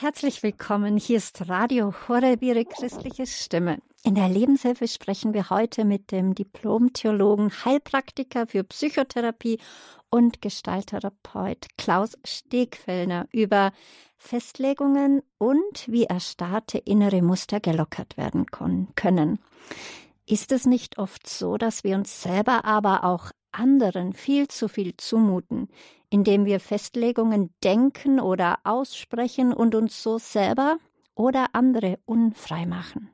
Herzlich willkommen. Hier ist Radio Horeb, Ihre christliche Stimme. In der Lebenshilfe sprechen wir heute mit dem Diplom-Theologen, Heilpraktiker für Psychotherapie und Gestalttherapeut Klaus Stegfellner über Festlegungen und wie erstarrte innere Muster gelockert werden können. Ist es nicht oft so, dass wir uns selber, aber auch anderen viel zu viel zumuten, indem wir Festlegungen denken oder aussprechen und uns so selber oder andere unfrei machen.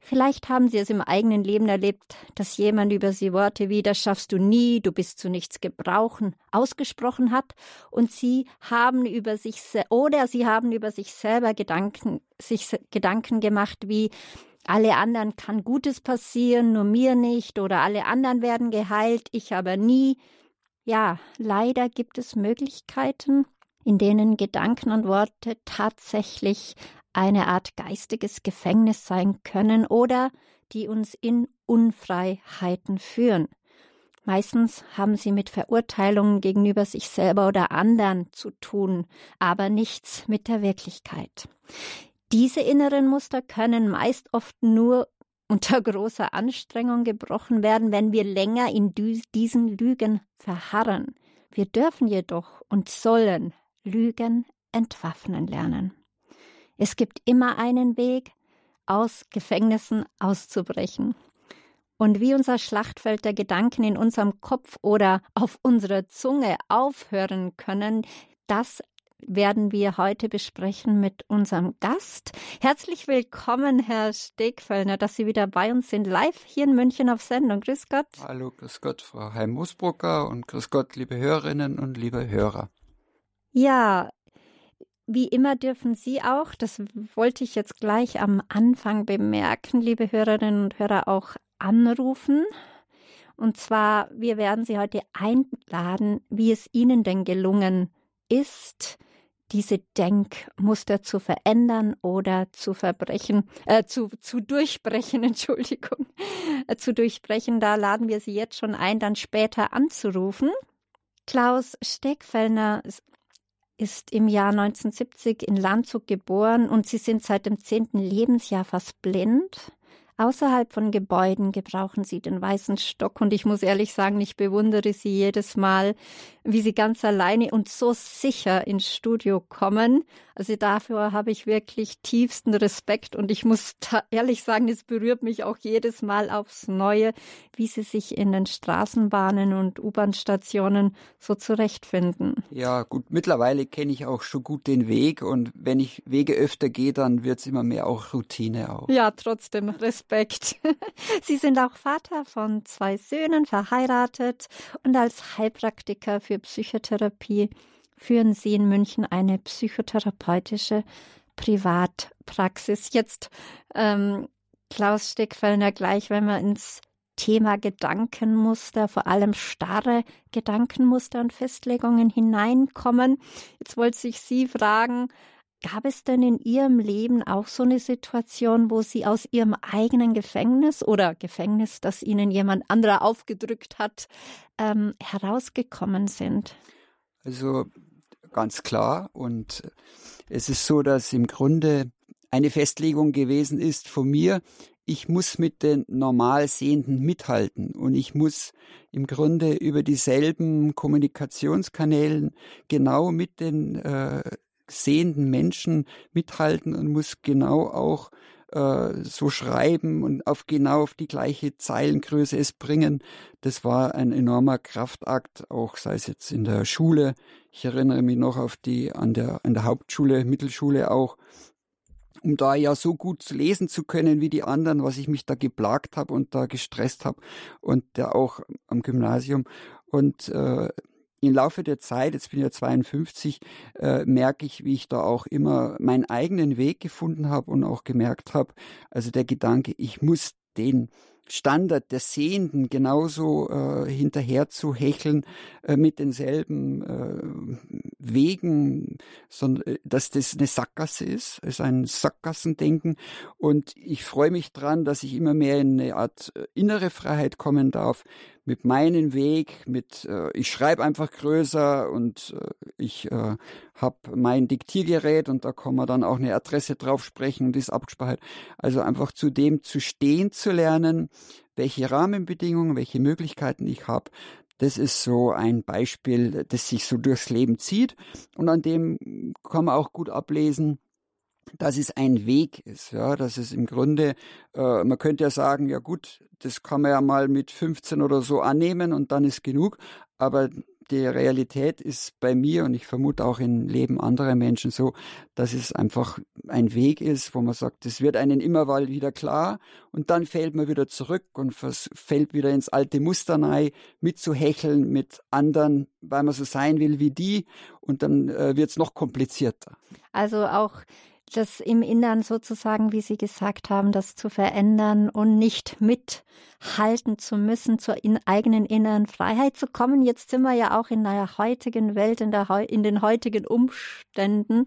Vielleicht haben Sie es im eigenen Leben erlebt, dass jemand über Sie Worte wie das schaffst du nie, du bist zu nichts gebrauchen ausgesprochen hat und Sie haben über sich oder Sie haben über sich selber Gedanken sich Gedanken gemacht wie alle anderen kann Gutes passieren, nur mir nicht, oder alle anderen werden geheilt, ich aber nie. Ja, leider gibt es Möglichkeiten, in denen Gedanken und Worte tatsächlich eine Art geistiges Gefängnis sein können oder die uns in Unfreiheiten führen. Meistens haben sie mit Verurteilungen gegenüber sich selber oder anderen zu tun, aber nichts mit der Wirklichkeit. Diese inneren Muster können meist oft nur unter großer Anstrengung gebrochen werden, wenn wir länger in diesen Lügen verharren. Wir dürfen jedoch und sollen Lügen entwaffnen lernen. Es gibt immer einen Weg, aus Gefängnissen auszubrechen. Und wie unser Schlachtfeld der Gedanken in unserem Kopf oder auf unserer Zunge aufhören können, das werden wir heute besprechen mit unserem Gast. Herzlich willkommen, Herr Stegfellner, dass Sie wieder bei uns sind, live hier in München auf Sendung. Grüß Gott. Hallo, grüß Gott, Frau Heim-Musbrucker und grüß Gott, liebe Hörerinnen und liebe Hörer. Ja, wie immer dürfen Sie auch, das wollte ich jetzt gleich am Anfang bemerken, liebe Hörerinnen und Hörer, auch anrufen. Und zwar, wir werden Sie heute einladen, wie es Ihnen denn gelungen ist, diese Denkmuster zu verändern oder zu verbrechen, äh, zu, zu durchbrechen, Entschuldigung, äh, zu durchbrechen. Da laden wir Sie jetzt schon ein, dann später anzurufen. Klaus Steckfellner ist im Jahr 1970 in Landshut geboren und Sie sind seit dem zehnten Lebensjahr fast blind. Außerhalb von Gebäuden gebrauchen sie den weißen Stock und ich muss ehrlich sagen, ich bewundere sie jedes Mal, wie sie ganz alleine und so sicher ins Studio kommen. Also dafür habe ich wirklich tiefsten Respekt und ich muss ehrlich sagen, es berührt mich auch jedes Mal aufs Neue, wie sie sich in den Straßenbahnen und U-Bahn-Stationen so zurechtfinden. Ja, gut, mittlerweile kenne ich auch schon gut den Weg und wenn ich Wege öfter gehe, dann wird es immer mehr auch Routine auch. Ja, trotzdem Respekt. Sie sind auch Vater von zwei Söhnen, verheiratet und als Heilpraktiker für Psychotherapie führen Sie in München eine psychotherapeutische Privatpraxis. Jetzt, ähm, Klaus Steckfellner, gleich, wenn wir ins Thema Gedankenmuster, vor allem starre Gedankenmuster und Festlegungen hineinkommen. Jetzt wollte ich Sie fragen, Gab es denn in Ihrem Leben auch so eine Situation, wo Sie aus Ihrem eigenen Gefängnis oder Gefängnis, das Ihnen jemand anderer aufgedrückt hat, ähm, herausgekommen sind? Also ganz klar. Und es ist so, dass im Grunde eine Festlegung gewesen ist von mir, ich muss mit den normal Sehenden mithalten und ich muss im Grunde über dieselben Kommunikationskanälen genau mit den äh, sehenden Menschen mithalten und muss genau auch äh, so schreiben und auf genau auf die gleiche Zeilengröße es bringen. Das war ein enormer Kraftakt, auch sei es jetzt in der Schule. Ich erinnere mich noch auf die an der an der Hauptschule, Mittelschule auch, um da ja so gut lesen zu können wie die anderen, was ich mich da geplagt habe und da gestresst habe und der auch am Gymnasium und äh, im Laufe der Zeit, jetzt bin ich ja 52, äh, merke ich, wie ich da auch immer meinen eigenen Weg gefunden habe und auch gemerkt habe, also der Gedanke, ich muss den Standard der Sehenden genauso äh, hinterher zu hecheln äh, mit denselben äh, Wegen, sondern äh, dass das eine Sackgasse ist, ist ein Sackgassendenken. Und ich freue mich dran, dass ich immer mehr in eine Art äh, innere Freiheit kommen darf, mit meinem Weg, mit äh, ich schreibe einfach größer und äh, ich äh, habe mein Diktiergerät und da kann man dann auch eine Adresse drauf sprechen und ist abgespeichert. Also einfach zu dem zu stehen zu lernen, welche Rahmenbedingungen, welche Möglichkeiten ich habe. Das ist so ein Beispiel, das sich so durchs Leben zieht und an dem kann man auch gut ablesen, dass es ein Weg ist, ja, dass es im Grunde, äh, man könnte ja sagen, ja gut, das kann man ja mal mit 15 oder so annehmen und dann ist genug, aber die Realität ist bei mir und ich vermute auch im Leben anderer Menschen so, dass es einfach ein Weg ist, wo man sagt, es wird einen immer mal wieder klar und dann fällt man wieder zurück und fällt wieder ins alte Muster rein, mitzuhecheln mit anderen, weil man so sein will wie die und dann äh, wird es noch komplizierter. Also auch das im Innern sozusagen, wie Sie gesagt haben, das zu verändern und nicht mithalten zu müssen, zur in eigenen inneren Freiheit zu kommen. Jetzt sind wir ja auch in der heutigen Welt, in, der, in den heutigen Umständen,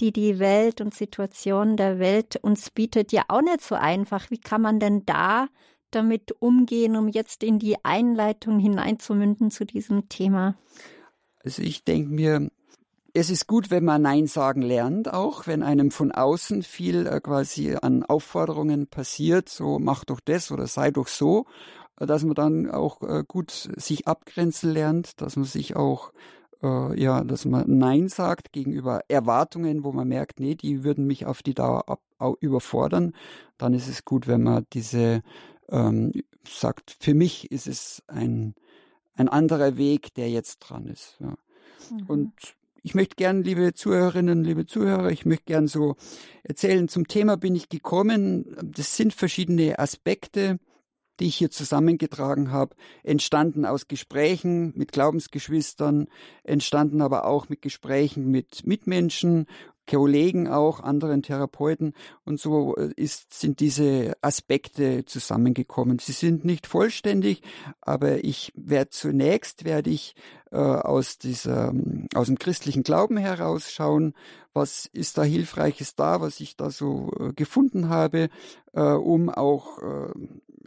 die die Welt und Situation der Welt uns bietet, ja auch nicht so einfach. Wie kann man denn da damit umgehen, um jetzt in die Einleitung hineinzumünden zu diesem Thema? Also ich denke mir, es ist gut, wenn man Nein sagen lernt, auch wenn einem von außen viel äh, quasi an Aufforderungen passiert, so mach doch das oder sei doch so, dass man dann auch äh, gut sich abgrenzen lernt, dass man sich auch äh, ja, dass man Nein sagt gegenüber Erwartungen, wo man merkt, nee, die würden mich auf die Dauer ab, überfordern. Dann ist es gut, wenn man diese ähm, sagt, für mich ist es ein, ein anderer Weg, der jetzt dran ist. Ja. Mhm. Und ich möchte gern, liebe Zuhörerinnen, liebe Zuhörer, ich möchte gern so erzählen, zum Thema bin ich gekommen. Das sind verschiedene Aspekte, die ich hier zusammengetragen habe, entstanden aus Gesprächen mit Glaubensgeschwistern, entstanden aber auch mit Gesprächen mit Mitmenschen Kollegen auch, anderen Therapeuten. Und so äh, ist, sind diese Aspekte zusammengekommen. Sie sind nicht vollständig, aber ich werde zunächst werde ich äh, aus dieser aus dem christlichen Glauben herausschauen, was ist da hilfreiches da, was ich da so äh, gefunden habe, äh, um auch äh,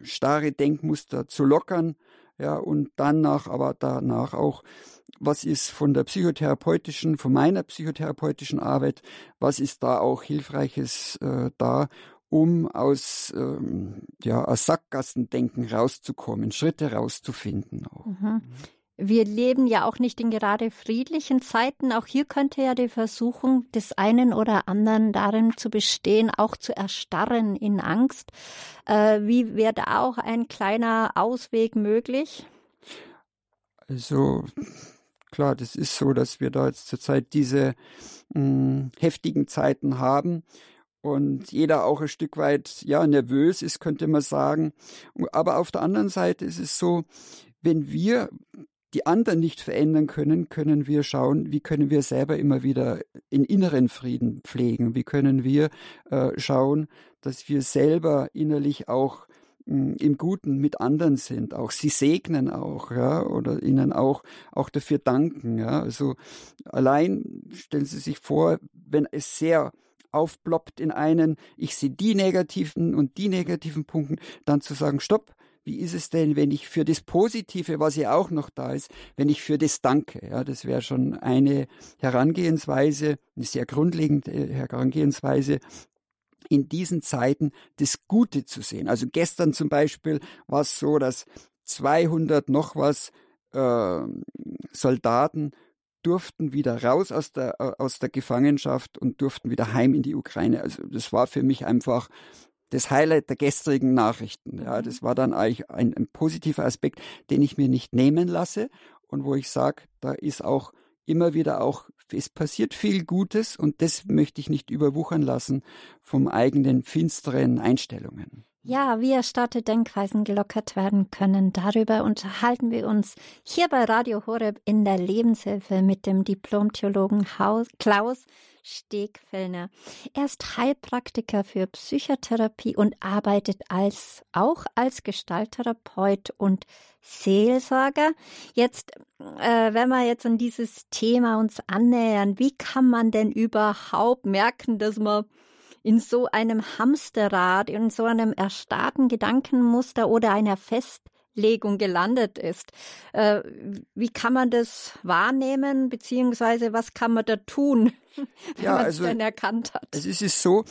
starre Denkmuster zu lockern, ja und danach aber danach auch was ist von der psychotherapeutischen, von meiner psychotherapeutischen Arbeit, was ist da auch Hilfreiches äh, da, um aus, ähm, ja, aus Sackgassendenken rauszukommen, Schritte rauszufinden auch. Mhm. Wir leben ja auch nicht in gerade friedlichen Zeiten. Auch hier könnte ja die Versuchung des einen oder anderen darin zu bestehen, auch zu erstarren in Angst. Äh, wie wäre da auch ein kleiner Ausweg möglich? Also Klar, das ist so, dass wir da jetzt zurzeit diese mh, hm, heftigen Zeiten haben und jeder auch ein Stück weit ja nervös ist, könnte man sagen. Aber auf der anderen Seite ist es so, wenn wir die anderen nicht verändern können, können wir schauen, wie können wir selber immer wieder in inneren Frieden pflegen, wie können wir äh, schauen, dass wir selber innerlich auch im Guten mit anderen sind, auch sie segnen auch, ja, oder ihnen auch, auch dafür danken, ja. Also allein stellen Sie sich vor, wenn es sehr aufploppt in einen, ich sehe die negativen und die negativen Punkte, dann zu sagen, stopp, wie ist es denn, wenn ich für das Positive, was ja auch noch da ist, wenn ich für das danke? Ja, das wäre schon eine Herangehensweise, eine sehr grundlegende Herangehensweise, in diesen Zeiten das Gute zu sehen. Also gestern zum Beispiel war es so, dass 200 noch was äh, Soldaten durften wieder raus aus der, äh, aus der Gefangenschaft und durften wieder heim in die Ukraine. Also das war für mich einfach das Highlight der gestrigen Nachrichten. Ja, das war dann eigentlich ein, ein positiver Aspekt, den ich mir nicht nehmen lasse und wo ich sage, da ist auch immer wieder auch, es passiert viel Gutes und das möchte ich nicht überwuchern lassen vom eigenen finsteren Einstellungen. Ja, wie erstarrte Denkweisen gelockert werden können, darüber unterhalten wir uns hier bei Radio Horeb in der Lebenshilfe mit dem Diplom-Theologen Klaus Stegfellner. Er ist Heilpraktiker für Psychotherapie und arbeitet als, auch als Gestalttherapeut und Seelsorger. Jetzt, äh, wenn wir jetzt an dieses Thema uns annähern, wie kann man denn überhaupt merken, dass man in so einem Hamsterrad, in so einem erstarrten Gedankenmuster oder einer fest Festlegung gelandet ist. Äh, wie kann man das wahrnehmen, beziehungsweise was kann man da tun, wenn ja, man es also, denn erkannt hat? Es ist so,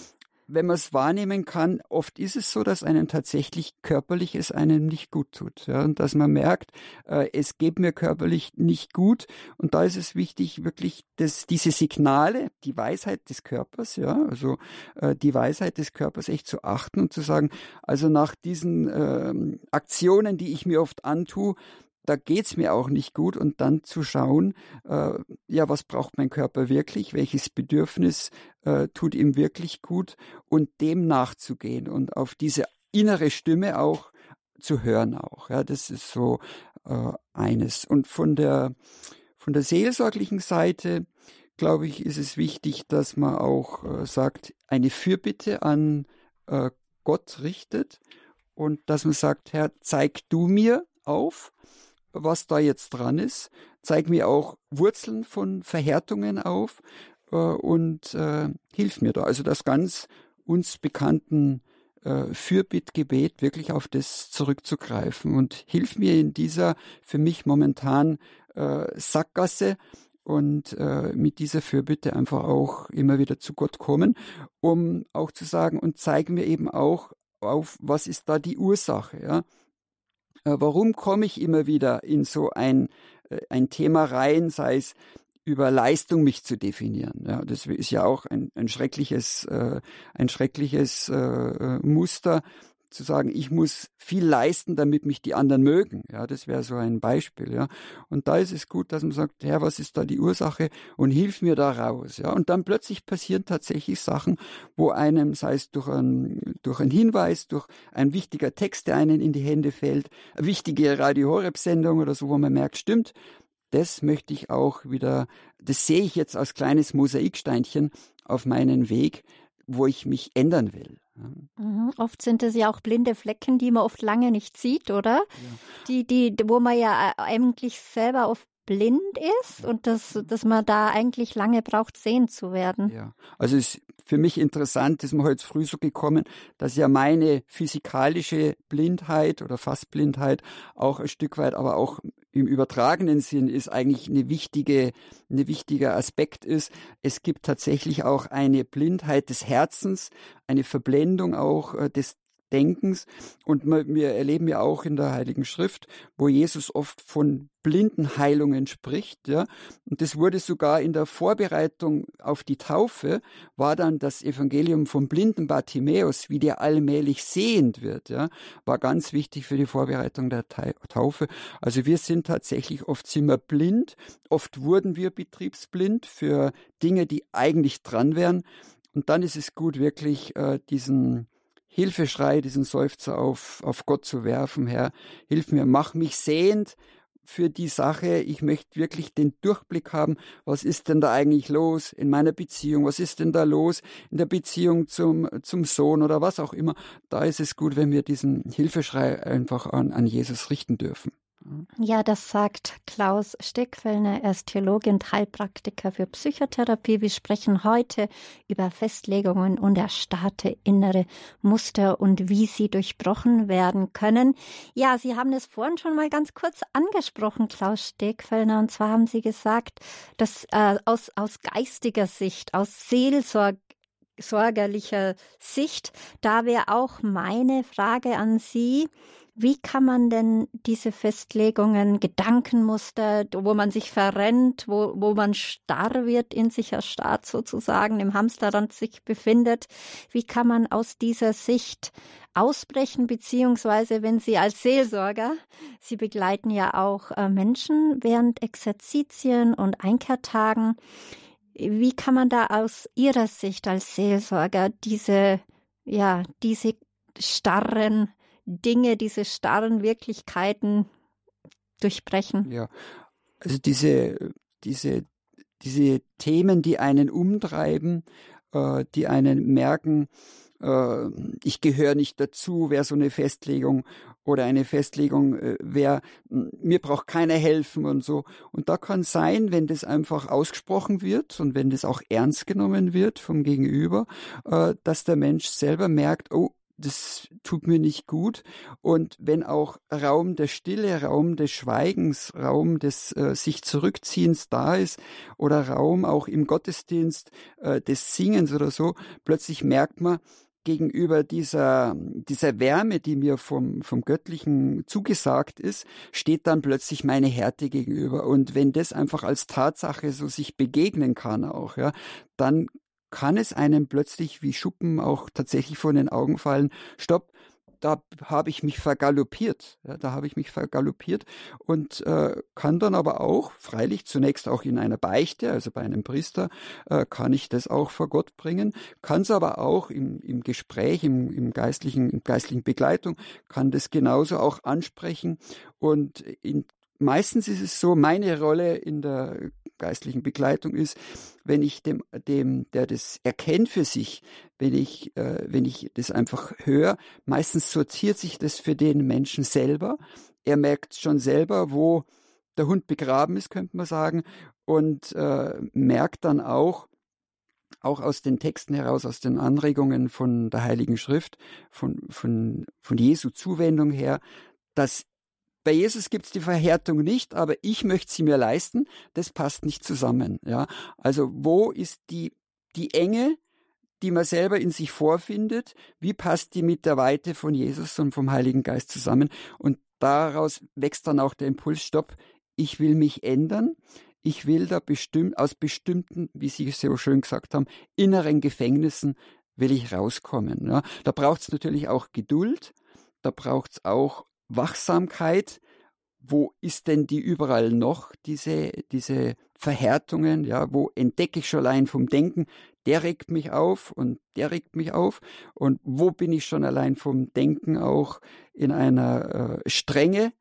wenn man es wahrnehmen kann, oft ist es so, dass einem tatsächlich körperlich es einem nicht gut tut. Ja, und dass man merkt, äh, es geht mir körperlich nicht gut. Und da ist es wichtig, wirklich dass diese Signale, die Weisheit des Körpers, ja, also äh, die Weisheit des Körpers echt zu achten und zu sagen, also nach diesen äh, Aktionen, die ich mir oft antue, da geht's mir auch nicht gut und dann zu schauen, äh, ja, was braucht mein Körper wirklich, welches Bedürfnis äh, tut ihm wirklich gut und dem nachzugehen und auf diese innere Stimme auch zu hören auch. Ja, das ist so äh, eines. Und von der von der seelsorglichen Seite glaube ich, ist es wichtig, dass man auch äh, sagt, eine Fürbitte an äh, Gott richtet und dass man sagt, Herr, zeig du mir auf, was da jetzt dran ist. Zeig mir auch Wurzeln von Verhärtungen auf äh, und äh, hilf mir da. Also das ganz uns bekannten äh, Fürbittgebet wirklich auf das zurückzugreifen und hilf mir in dieser für mich momentan äh, Sackgasse und äh, mit dieser Fürbitte einfach auch immer wieder zu Gott kommen, um auch zu sagen und zeig mir eben auch auf, was ist da die Ursache, ja. Äh, warum komme ich immer wieder in so ein, äh, ein Thema rein, sei es über Leistung mich zu definieren. Ja, das ist ja auch ein, ein schreckliches, äh, ein schreckliches äh, Muster, zu sagen, ich muss viel leisten, damit mich die anderen mögen. Ja, das wäre so ein Beispiel. Ja, und da ist es gut, dass man sagt, Herr, was ist da die Ursache und hilf mir da raus. Ja, und dann plötzlich passieren tatsächlich Sachen, wo einem, sei es durch ein, durch einen Hinweis, durch ein wichtiger Text, der einen in die Hände fällt, eine wichtige Radio Horeb Sendung oder so, wo man merkt, stimmt, das möchte ich auch wieder, das sehe ich jetzt als kleines Mosaiksteinchen auf meinen Weg, wo ich mich ändern will. Mhm. Oft sind es ja auch blinde Flecken, die man oft lange nicht sieht, oder? Ja. Die, die, wo man ja eigentlich selber oft blind ist und dass, dass man da eigentlich lange braucht, sehen zu werden. Ja, also es ist für mich interessant, ist mir heute früh so gekommen, dass ja meine physikalische Blindheit oder Fassblindheit auch ein Stück weit, aber auch im übertragenen Sinn ist eigentlich eine wichtige, eine wichtiger Aspekt ist. Es gibt tatsächlich auch eine Blindheit des Herzens, eine Verblendung auch äh, des Denkens. Und wir erleben ja auch in der Heiligen Schrift, wo Jesus oft von Blindenheilungen spricht, ja. Und das wurde sogar in der Vorbereitung auf die Taufe, war dann das Evangelium vom blinden Bartimäus, wie der allmählich sehend wird, ja, war ganz wichtig für die Vorbereitung der Taufe. Also wir sind tatsächlich oft wir blind, oft wurden wir betriebsblind für Dinge, die eigentlich dran wären. Und dann ist es gut, wirklich äh, diesen Hilfeschrei, diesen Seufzer auf, auf Gott zu werfen. Herr, hilf mir, mach mich sehend für die Sache. Ich möchte wirklich den Durchblick haben. Was ist denn da eigentlich los in meiner Beziehung? Was ist denn da los in der Beziehung zum, zum Sohn oder was auch immer? Da ist es gut, wenn wir diesen Hilfeschrei einfach an, an Jesus richten dürfen. Ja, das sagt Klaus Steckfellner. Er ist Theologe und Heilpraktiker für Psychotherapie. Wir sprechen heute über Festlegungen und erstarrte innere Muster und wie sie durchbrochen werden können. Ja, Sie haben es vorhin schon mal ganz kurz angesprochen, Klaus Steckfellner. Und zwar haben Sie gesagt, dass äh, aus, aus geistiger Sicht, aus Seelsorge, sorgerlicher Sicht, da wäre auch meine Frage an Sie, wie kann man denn diese Festlegungen, Gedankenmuster, wo man sich verrennt, wo, wo man starr wird, in sich erstarrt sozusagen, im Hamsterrad sich befindet, wie kann man aus dieser Sicht ausbrechen, beziehungsweise wenn Sie als Seelsorger, Sie begleiten ja auch äh, Menschen während Exerzitien und Einkehrtagen, wie kann man da aus Ihrer Sicht als Seelsorger diese, ja, diese starren Dinge, diese starren Wirklichkeiten durchbrechen. Ja, also diese, diese, diese Themen, die einen umtreiben, äh, die einen merken, äh, ich gehöre nicht dazu, wäre so eine Festlegung oder eine Festlegung, äh, wer mir braucht keiner helfen und so. Und da kann sein, wenn das einfach ausgesprochen wird und wenn das auch ernst genommen wird vom Gegenüber, äh, dass der Mensch selber merkt, oh, das tut mir nicht gut. Und wenn auch Raum der Stille, Raum des Schweigens, Raum des äh, sich Zurückziehens da ist oder Raum auch im Gottesdienst äh, des Singens oder so, plötzlich merkt man, gegenüber dieser, dieser Wärme, die mir vom, vom Göttlichen zugesagt ist, steht dann plötzlich meine Härte gegenüber. Und wenn das einfach als Tatsache so sich begegnen kann auch, ja, dann kann es einem plötzlich wie Schuppen auch tatsächlich vor den Augen fallen, stopp, da habe ich mich vergaloppiert. Ja, da habe ich mich vergaloppiert und äh, kann dann aber auch, freilich zunächst auch in einer Beichte, also bei einem Priester, äh, kann ich das auch vor Gott bringen, kann es aber auch im, im Gespräch, im, im geistlichen, in geistlichen Begleitung, kann das genauso auch ansprechen und in Meistens ist es so, meine Rolle in der geistlichen Begleitung ist, wenn ich dem, dem, der das erkennt für sich, wenn ich, äh, wenn ich das einfach höre, meistens sortiert sich das für den Menschen selber. Er merkt schon selber, wo der Hund begraben ist, könnte man sagen, und äh, merkt dann auch, auch aus den Texten heraus, aus den Anregungen von der Heiligen Schrift, von, von, von Jesu Zuwendung her, dass bei Jesus gibt es die Verhärtung nicht, aber ich möchte sie mir leisten. Das passt nicht zusammen. Ja, also wo ist die die Enge, die man selber in sich vorfindet? Wie passt die mit der Weite von Jesus und vom Heiligen Geist zusammen? Und daraus wächst dann auch der Impuls: Stopp! Ich will mich ändern. Ich will da bestimmt aus bestimmten, wie Sie so schön gesagt haben, inneren Gefängnissen will ich rauskommen. Ja, da braucht es natürlich auch Geduld. Da braucht es auch Wachsamkeit, wo ist denn die überall noch, diese, diese Verhärtungen, ja, wo entdecke ich schon allein vom Denken, der regt mich auf und der regt mich auf. Und wo bin ich schon allein vom Denken auch in einer äh, Strenge,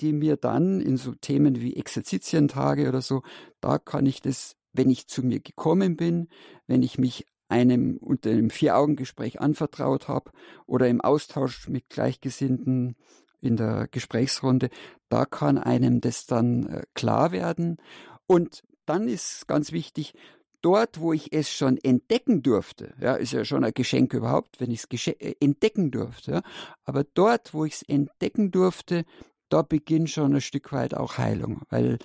die mir dann in so Themen wie Exerzitientage oder so, da kann ich das, wenn ich zu mir gekommen bin, wenn ich mich einem unter einem Vier-Augen-Gespräch anvertraut habe oder im Austausch mit Gleichgesinnten in der Gesprächsrunde, da kann einem das dann äh, klar werden. Und dann ist ganz wichtig, dort, wo ich es schon entdecken durfte, ja, ist ja schon ein Geschenk überhaupt, wenn ich es äh, entdecken durfte, ja, aber dort, wo ich es entdecken durfte, da beginnt schon ein Stück weit auch Heilung, weil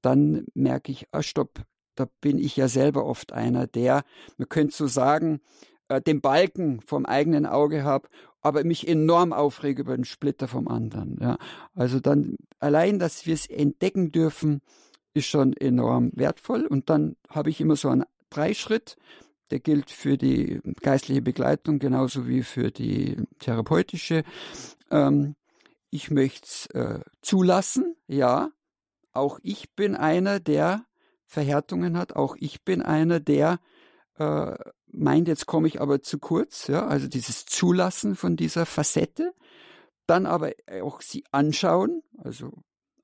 dann merke ich, ah, stopp, da bin ich ja selber oft einer, der, man könnte so sagen, äh, den Balken vom eigenen Auge habe aber mich enorm aufrege über den Splitter vom anderen. Ja. Also dann allein, dass wir es entdecken dürfen, ist schon enorm wertvoll. Und dann habe ich immer so einen Dreischritt, der gilt für die geistliche Begleitung genauso wie für die therapeutische. Ähm, ich möchte es äh, zulassen, ja. Auch ich bin einer, der Verhärtungen hat. Auch ich bin einer, der äh, meint, jetzt komme ich aber zu kurz, ja, also dieses Zulassen von dieser Facette, dann aber auch sie anschauen, also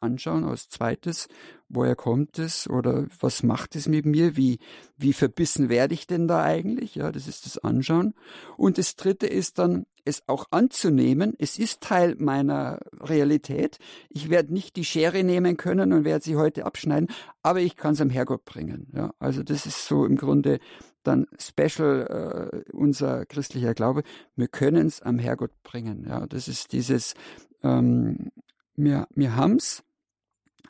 anschauen als zweites, woher kommt es oder was macht es mit mir, wie, wie verbissen werde ich denn da eigentlich, ja, das ist das Anschauen. Und das dritte ist dann, es auch anzunehmen, es ist Teil meiner Realität. Ich werde nicht die Schere nehmen können und werde sie heute abschneiden, aber ich kann es am Herrgott bringen, ja. Also das ist so im Grunde dann special äh, unser christlicher Glaube. Wir können es am Herrgott bringen. Ja, das ist dieses, ähm, wir, wir haben es,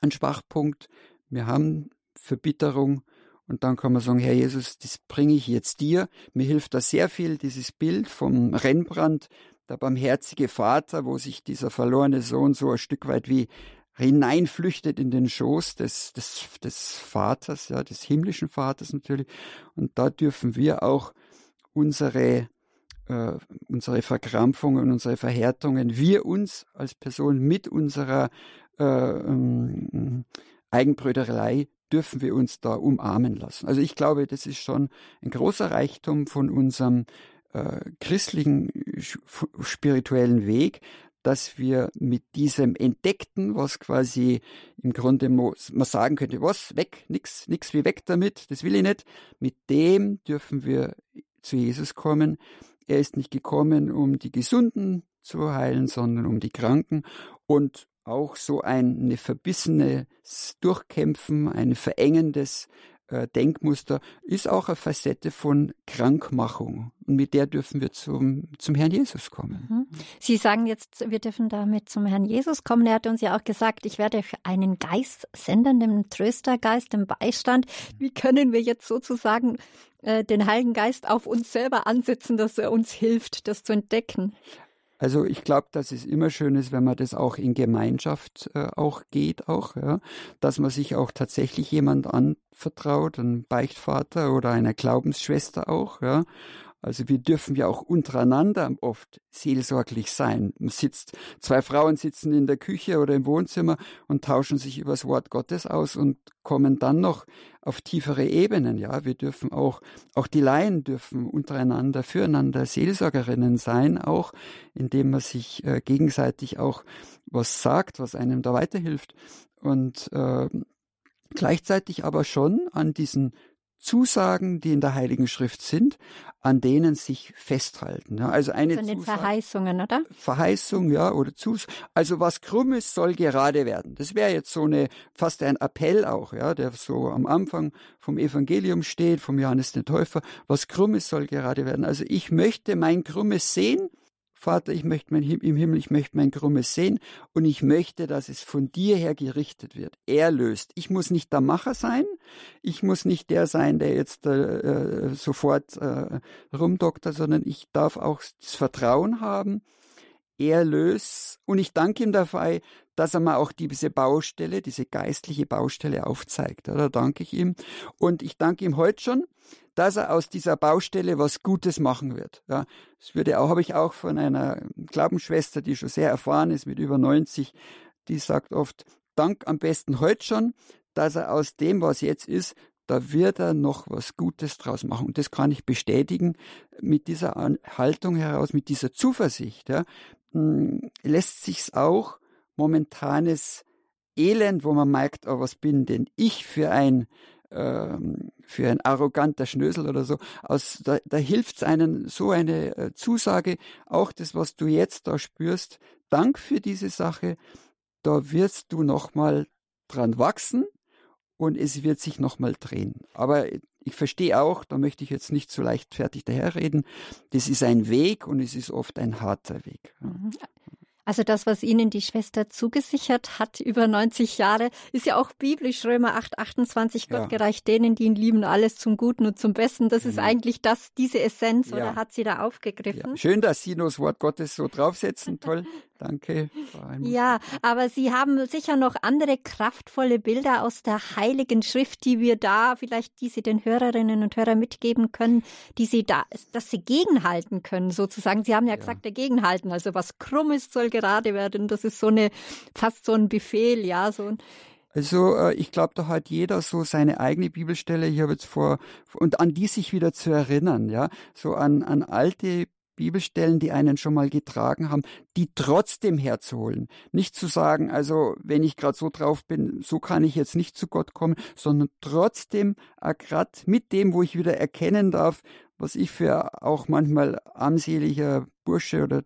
ein Schwachpunkt, wir haben Verbitterung und dann kann man sagen, Herr Jesus, das bringe ich jetzt dir. Mir hilft da sehr viel dieses Bild vom Rembrandt, der barmherzige Vater, wo sich dieser verlorene Sohn so ein Stück weit wie hineinflüchtet in den Schoß des, des, des Vaters, ja, des himmlischen Vaters natürlich. Und da dürfen wir auch unsere, äh, unsere Verkrampfungen, unsere Verhärtungen, wir uns als Person mit unserer äh, ähm, Eigenbröderei dürfen wir uns da umarmen lassen. Also ich glaube, das ist schon ein großer Reichtum von unserem äh, christlichen spirituellen Weg, dass wir mit diesem Entdeckten, was quasi im Grunde man sagen könnte, was, weg, nix, nix wie weg damit, das will ich nicht, mit dem dürfen wir zu Jesus kommen. Er ist nicht gekommen, um die Gesunden zu heilen, sondern um die Kranken. Und auch so ein verbissenes Durchkämpfen, ein verengendes äh, Denkmuster ist auch eine Facette von Krankmachung. Und mit der dürfen wir zum, zum Herrn Jesus kommen. Mhm. Sie sagen jetzt, wir dürfen damit zum Herrn Jesus kommen. Er hat uns ja auch gesagt, ich werde einen Geist senden, den Tröstergeist, den Beistand. Wie können wir jetzt sozusagen äh, den Heiligen Geist auf uns selber ansetzen, dass er uns hilft, das zu entdecken? Also ich glaube, dass es immer schön ist, wenn man das auch in Gemeinschaft äh, auch geht, auch, ja, dass man sich auch tatsächlich jemand anvertraut, ein Beichtvater oder einer Glaubensschwester auch, ja, also wir dürfen ja auch untereinander oft seelsorglich sein. Man sitzt, zwei Frauen sitzen in der Küche oder im Wohnzimmer und tauschen sich über das Wort Gottes aus und kommen dann noch auf tiefere Ebenen. Ja, wir dürfen auch, auch die Laien dürfen untereinander, füreinander Seelsorgerinnen sein, auch indem man sich äh, gegenseitig auch was sagt, was einem da weiterhilft. Und äh, gleichzeitig aber schon an diesen Zusagen, die in der Heiligen Schrift sind, an denen sich festhalten. Also eine Von den Zusage, Verheißungen, oder? Verheißung, ja, oder Zus. Also was krumm ist, soll gerade werden. Das wäre jetzt so eine fast ein Appell auch, ja, der so am Anfang vom Evangelium steht, vom Johannes den Täufer. Was krumm ist, soll gerade werden. Also ich möchte mein krummes sehen Vater, ich möchte mein, im Himmel, ich möchte mein Krummes sehen und ich möchte, dass es von dir her gerichtet wird. Er löst. Ich muss nicht der Macher sein. Ich muss nicht der sein, der jetzt äh, äh sofort äh, rumdoktert, sondern ich darf auch das Vertrauen haben. Er löst und ich danke ihm dafür, dass er mir auch diese Baustelle, diese geistliche Baustelle aufzeigt. Da danke ich ihm. Und ich danke ihm heute schon, dass er aus dieser Baustelle was Gutes machen wird. Ja, das würde auch, habe ich auch von einer Glaubensschwester, die schon sehr erfahren ist, mit über 90, die sagt oft, Dank am besten heute schon, dass er aus dem, was jetzt ist, da wird er noch was Gutes draus machen. Und das kann ich bestätigen mit dieser Haltung heraus, mit dieser Zuversicht. Ja, hm, lässt sich's auch momentanes Elend, wo man merkt, oh, was bin denn ich für ein für ein arroganter Schnösel oder so. Aus, da, da hilft es einen so eine äh, Zusage, auch das, was du jetzt da spürst, Dank für diese Sache, da wirst du nochmal dran wachsen und es wird sich nochmal drehen. Aber ich verstehe auch, da möchte ich jetzt nicht so leichtfertig daherreden, das ist ein Weg und es ist oft ein harter Weg. Mhm. Also das, was Ihnen die Schwester zugesichert hat über 90 Jahre, ist ja auch biblisch. Römer 8, 28, Gott ja. gereicht denen, die ihn lieben, alles zum Guten und zum Besten. Das ist mhm. eigentlich das, diese Essenz, ja. oder hat sie da aufgegriffen? Ja. Schön, dass Sie nur das Wort Gottes so draufsetzen. Toll. Danke. Ja, aber Sie haben sicher noch andere kraftvolle Bilder aus der Heiligen Schrift, die wir da vielleicht, die Sie den Hörerinnen und Hörern mitgeben können, die Sie da, dass Sie gegenhalten können, sozusagen. Sie haben ja, ja. gesagt, dagegenhalten. Also was krumm ist, soll gerade werden. Das ist so eine, fast so ein Befehl, ja, so ein, also äh, ich glaube, da hat jeder so seine eigene Bibelstelle. Ich habe jetzt vor und an die sich wieder zu erinnern, ja, so an an alte Bibelstellen, die einen schon mal getragen haben, die trotzdem herzuholen. Nicht zu sagen, also wenn ich gerade so drauf bin, so kann ich jetzt nicht zu Gott kommen, sondern trotzdem gerade mit dem, wo ich wieder erkennen darf, was ich für auch manchmal armseliger Bursche oder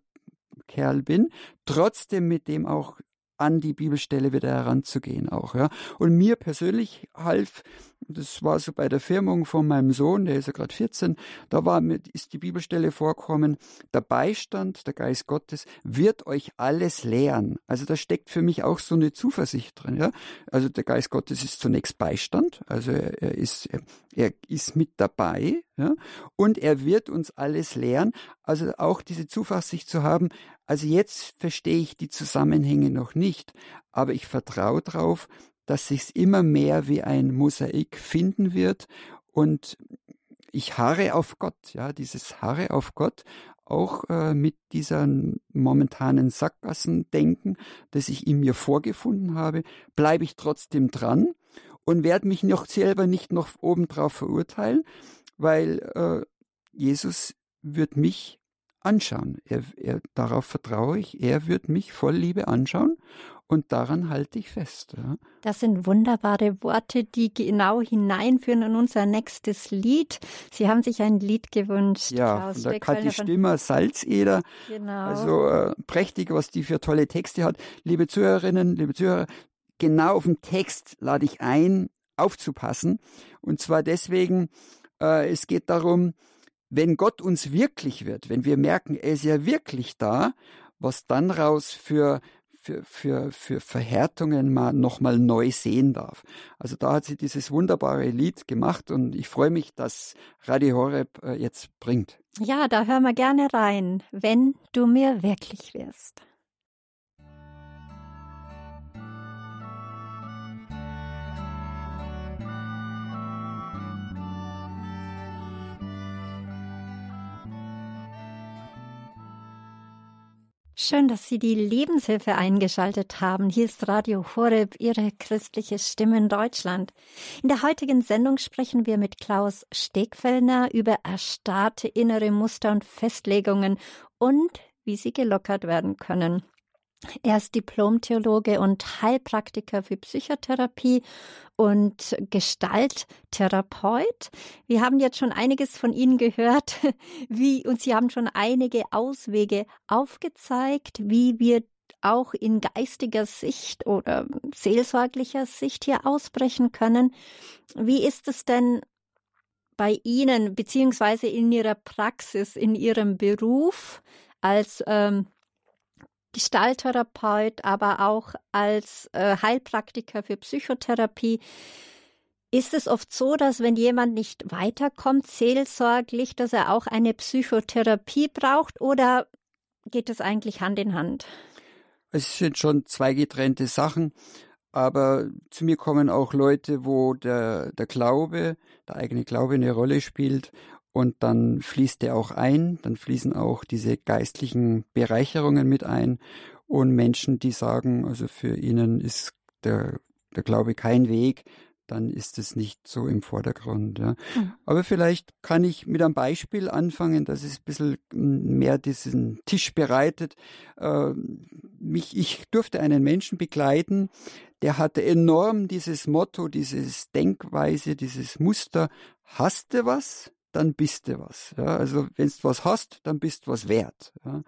Kerl bin, trotzdem mit dem auch an die Bibelstelle wieder heranzugehen auch, ja. Und mir persönlich half, das war so bei der Firmung von meinem Sohn, der ist ja gerade 14, da war ist die Bibelstelle vorkommen, der Beistand, der Geist Gottes, wird euch alles lehren. Also da steckt für mich auch so eine Zuversicht drin, ja. Also der Geist Gottes ist zunächst Beistand, also er, er ist, er, er ist mit dabei, ja. Und er wird uns alles lehren. Also auch diese Zuversicht zu haben, also jetzt verstehe ich die Zusammenhänge noch nicht, aber ich vertraue darauf, dass sich immer mehr wie ein Mosaik finden wird. Und ich harre auf Gott, ja, dieses Harre auf Gott, auch äh, mit dieser momentanen Sackgassendenken, das ich in mir vorgefunden habe, bleibe ich trotzdem dran und werde mich noch selber nicht noch obendrauf verurteilen, weil äh, Jesus wird mich anschauen. Er, er, darauf vertraue ich. Er wird mich voll Liebe anschauen und daran halte ich fest. Ja. Das sind wunderbare Worte, die genau hineinführen in unser nächstes Lied. Sie haben sich ein Lied gewünscht. Ja, Klaus von der Kathi Stimmer, Salzeder. Genau. Also äh, prächtig, was die für tolle Texte hat. Liebe Zuhörerinnen, liebe Zuhörer, genau auf den Text lade ich ein. aufzupassen. Und zwar deswegen, äh, es geht darum, wenn Gott uns wirklich wird, wenn wir merken, er ist ja wirklich da, was dann raus für für, für, für Verhärtungen man nochmal neu sehen darf. Also da hat sie dieses wunderbare Lied gemacht und ich freue mich, dass Radio Horeb äh, jetzt bringt. Ja, da hören wir gerne rein, wenn du mir wirklich wirst. Schön, dass Sie die Lebenshilfe eingeschaltet haben. Hier ist Radio Horeb, Ihre christliche Stimme in Deutschland. In der heutigen Sendung sprechen wir mit Klaus Stegfellner über erstarrte innere Muster und Festlegungen und wie sie gelockert werden können. Er ist Diplom-Theologe und Heilpraktiker für Psychotherapie und Gestalttherapeut. Wir haben jetzt schon einiges von Ihnen gehört, wie, und Sie haben schon einige Auswege aufgezeigt, wie wir auch in geistiger Sicht oder seelsorglicher Sicht hier ausbrechen können. Wie ist es denn bei Ihnen, beziehungsweise in Ihrer Praxis, in Ihrem Beruf als ähm, Gestalttherapeut, aber auch als äh, Heilpraktiker für Psychotherapie. Ist es oft so, dass wenn jemand nicht weiterkommt, seelsorglich, dass er auch eine Psychotherapie braucht oder geht es eigentlich Hand in Hand? Es sind schon zwei getrennte Sachen, aber zu mir kommen auch Leute, wo der, der Glaube, der eigene Glaube eine Rolle spielt und dann fließt der auch ein, dann fließen auch diese geistlichen Bereicherungen mit ein und Menschen, die sagen, also für ihnen ist der, der Glaube kein Weg, dann ist es nicht so im Vordergrund. Ja. Mhm. Aber vielleicht kann ich mit einem Beispiel anfangen, dass es ein bisschen mehr diesen Tisch bereitet. Äh, mich, ich durfte einen Menschen begleiten, der hatte enorm dieses Motto, dieses Denkweise, dieses Muster, hast du was? Dann bist du was. Ja, also wenn du was hast, dann bist du was wert. Ja.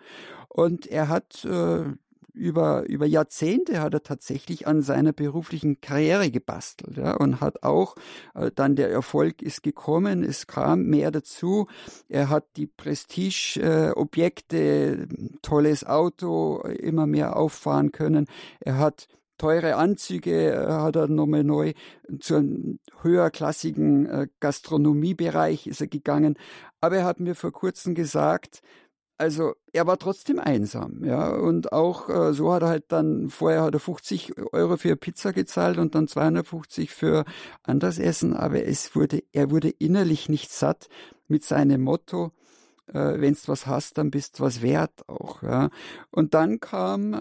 Und er hat äh, über, über Jahrzehnte hat er tatsächlich an seiner beruflichen Karriere gebastelt ja, und hat auch äh, dann der Erfolg ist gekommen, es kam mehr dazu. Er hat die Prestige-Objekte, äh, tolles Auto immer mehr auffahren können. Er hat teure Anzüge äh, hat er nochmal neu zu einem höherklassigen äh, Gastronomiebereich ist er gegangen. Aber er hat mir vor kurzem gesagt, also er war trotzdem einsam, ja, und auch äh, so hat er halt dann, vorher hat er 50 Euro für Pizza gezahlt und dann 250 für anderes Essen, aber es wurde, er wurde innerlich nicht satt mit seinem Motto, äh, wenn was hast, dann bist was wert auch. Ja. Und dann kam äh,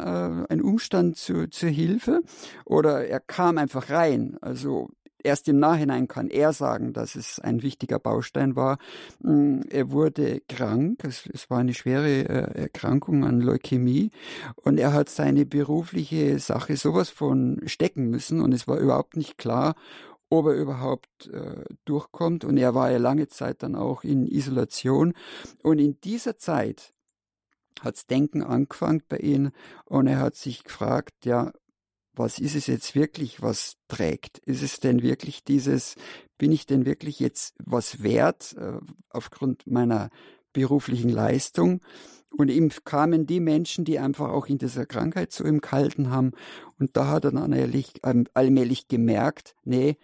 ein Umstand zu, zur Hilfe oder er kam einfach rein. Also erst im Nachhinein kann er sagen, dass es ein wichtiger Baustein war. Mm, er wurde krank, es, es war eine schwere äh, Erkrankung an Leukämie und er hat seine berufliche Sache sowas von stecken müssen und es war überhaupt nicht klar, ob er überhaupt äh, durchkommt. Und er war ja lange Zeit dann auch in Isolation. Und in dieser Zeit hat's Denken angefangen bei ihm und er hat sich gefragt, ja, was ist es jetzt wirklich, was trägt? Ist es denn wirklich dieses, bin ich denn wirklich jetzt was wert äh, aufgrund meiner beruflichen Leistung? Und ihm kamen die Menschen, die einfach auch in dieser Krankheit zu ihm gehalten haben. Und da hat er dann allmählich, allmählich gemerkt, nee,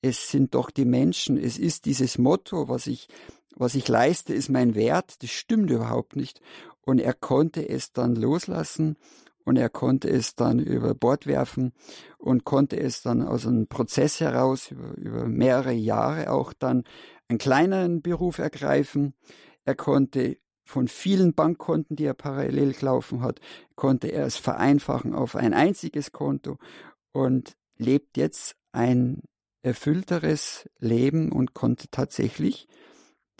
es sind doch die Menschen, es ist dieses Motto, was ich, was ich leiste, ist mein Wert, das stimmt überhaupt nicht. Und er konnte es dann loslassen und er konnte es dann über Bord werfen und konnte es dann aus einem Prozess heraus über, über mehrere Jahre auch dann einen kleineren Beruf ergreifen. Er konnte von vielen Bankkonten, die er parallel laufen hat, konnte er es vereinfachen auf ein einziges Konto und lebt jetzt ein erfüllteres Leben und konnte tatsächlich